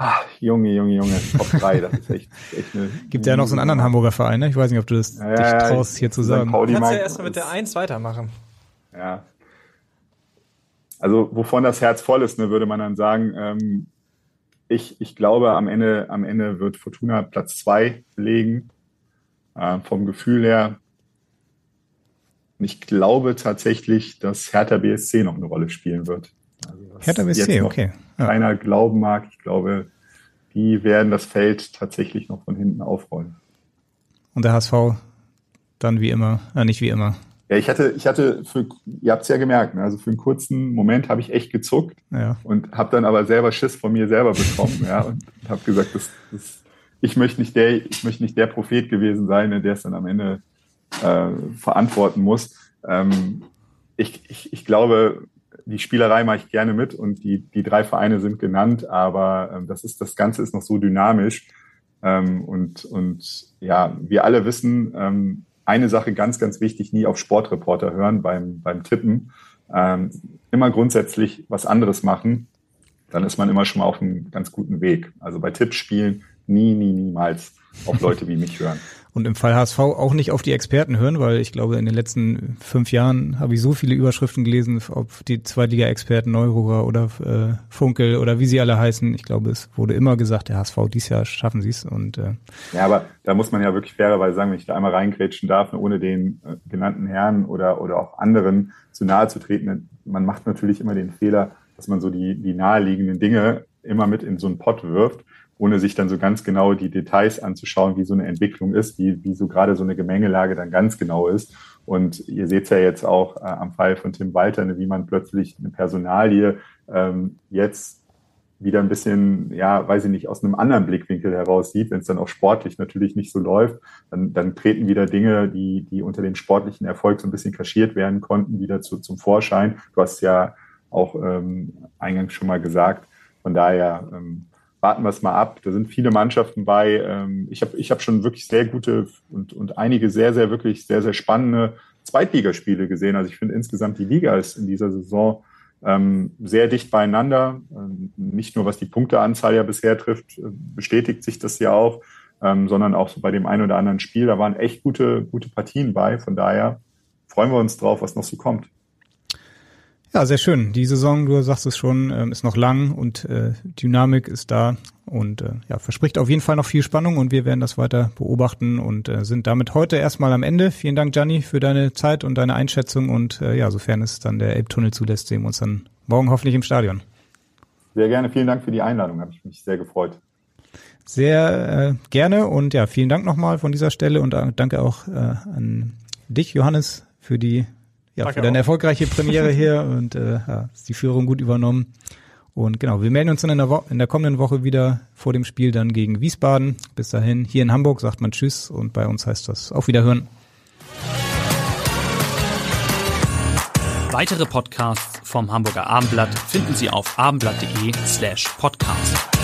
Ah, Junge, Junge, Junge, Top 3, das ist echt, echt eine. Gibt ja noch so einen anderen Hamburger Verein, ne? Ich weiß nicht, ob du das ja, dich traust, hier zu sagen. Du kannst ja erstmal mit der 1 weitermachen. Ja. Also wovon das Herz voll ist, ne, würde man dann sagen, ähm, ich, ich glaube, am Ende, am Ende wird Fortuna Platz zwei legen. Äh, vom Gefühl her. Und ich glaube tatsächlich, dass Hertha BSC noch eine Rolle spielen wird. Also, Hertha BSC, okay. Ja. Keiner glauben mag. Ich glaube, die werden das Feld tatsächlich noch von hinten aufrollen. Und der HSV dann wie immer, äh, nicht wie immer, ja, ich hatte, ich hatte, für, ihr habt es ja gemerkt, ne? also für einen kurzen Moment habe ich echt gezuckt ja. und habe dann aber selber Schiss von mir selber bekommen, ja, und habe gesagt, das, das, ich möchte nicht der, ich möchte nicht der Prophet gewesen sein, der es dann am Ende äh, verantworten muss. Ähm, ich, ich, ich glaube, die Spielerei mache ich gerne mit und die, die drei Vereine sind genannt, aber ähm, das ist, das Ganze ist noch so dynamisch. Ähm, und, und ja, wir alle wissen, ähm, eine Sache ganz, ganz wichtig, nie auf Sportreporter hören beim, beim Tippen. Ähm, immer grundsätzlich was anderes machen, dann ist man immer schon mal auf einem ganz guten Weg. Also bei Tippspielen nie, nie, niemals auf Leute wie mich hören. Und im Fall HSV auch nicht auf die Experten hören, weil ich glaube, in den letzten fünf Jahren habe ich so viele Überschriften gelesen, ob die Zweitliga-Experten Neururer oder äh, Funkel oder wie sie alle heißen. Ich glaube, es wurde immer gesagt, der HSV dies Jahr schaffen sie es. Und äh, ja, aber da muss man ja wirklich fairerweise sagen, wenn ich da einmal reingrätschen darf, ohne den äh, genannten Herren oder oder auch anderen zu nahe zu treten, man macht natürlich immer den Fehler, dass man so die die naheliegenden Dinge immer mit in so einen Pott wirft ohne sich dann so ganz genau die Details anzuschauen, wie so eine Entwicklung ist, wie, wie so gerade so eine Gemengelage dann ganz genau ist. Und ihr seht ja jetzt auch äh, am Fall von Tim Walter, ne, wie man plötzlich eine Personalie ähm, jetzt wieder ein bisschen, ja, weiß ich nicht, aus einem anderen Blickwinkel heraus sieht, wenn es dann auch sportlich natürlich nicht so läuft, dann, dann treten wieder Dinge, die, die unter dem sportlichen Erfolg so ein bisschen kaschiert werden konnten, wieder zu, zum Vorschein. Du hast ja auch ähm, eingangs schon mal gesagt. Von daher ähm, warten wir es mal ab. Da sind viele Mannschaften bei. Ähm, ich habe ich hab schon wirklich sehr gute und, und einige sehr, sehr, wirklich sehr, sehr spannende Zweitligaspiele gesehen. Also ich finde insgesamt die Liga ist in dieser Saison ähm, sehr dicht beieinander. Ähm, nicht nur was die Punkteanzahl ja bisher trifft, äh, bestätigt sich das ja auch, ähm, sondern auch so bei dem einen oder anderen Spiel. Da waren echt gute, gute Partien bei. Von daher freuen wir uns drauf, was noch so kommt. Ja, sehr schön. Die Saison, du sagst es schon, ähm, ist noch lang und äh, Dynamik ist da und äh, ja, verspricht auf jeden Fall noch viel Spannung und wir werden das weiter beobachten und äh, sind damit heute erstmal am Ende. Vielen Dank, Gianni, für deine Zeit und deine Einschätzung und äh, ja, sofern es dann der Elbtunnel zulässt, sehen wir uns dann morgen hoffentlich im Stadion. Sehr gerne, vielen Dank für die Einladung, habe ich mich sehr gefreut. Sehr äh, gerne und ja, vielen Dank nochmal von dieser Stelle und äh, danke auch äh, an dich, Johannes, für die ja, Danke für deine auch. erfolgreiche Premiere hier und äh, ja, ist die Führung gut übernommen. Und genau, wir melden uns dann in der, Wo in der kommenden Woche wieder vor dem Spiel dann gegen Wiesbaden. Bis dahin, hier in Hamburg sagt man Tschüss und bei uns heißt das auf Wiederhören. Weitere Podcasts vom Hamburger Abendblatt finden Sie auf abendblatt.de slash podcast.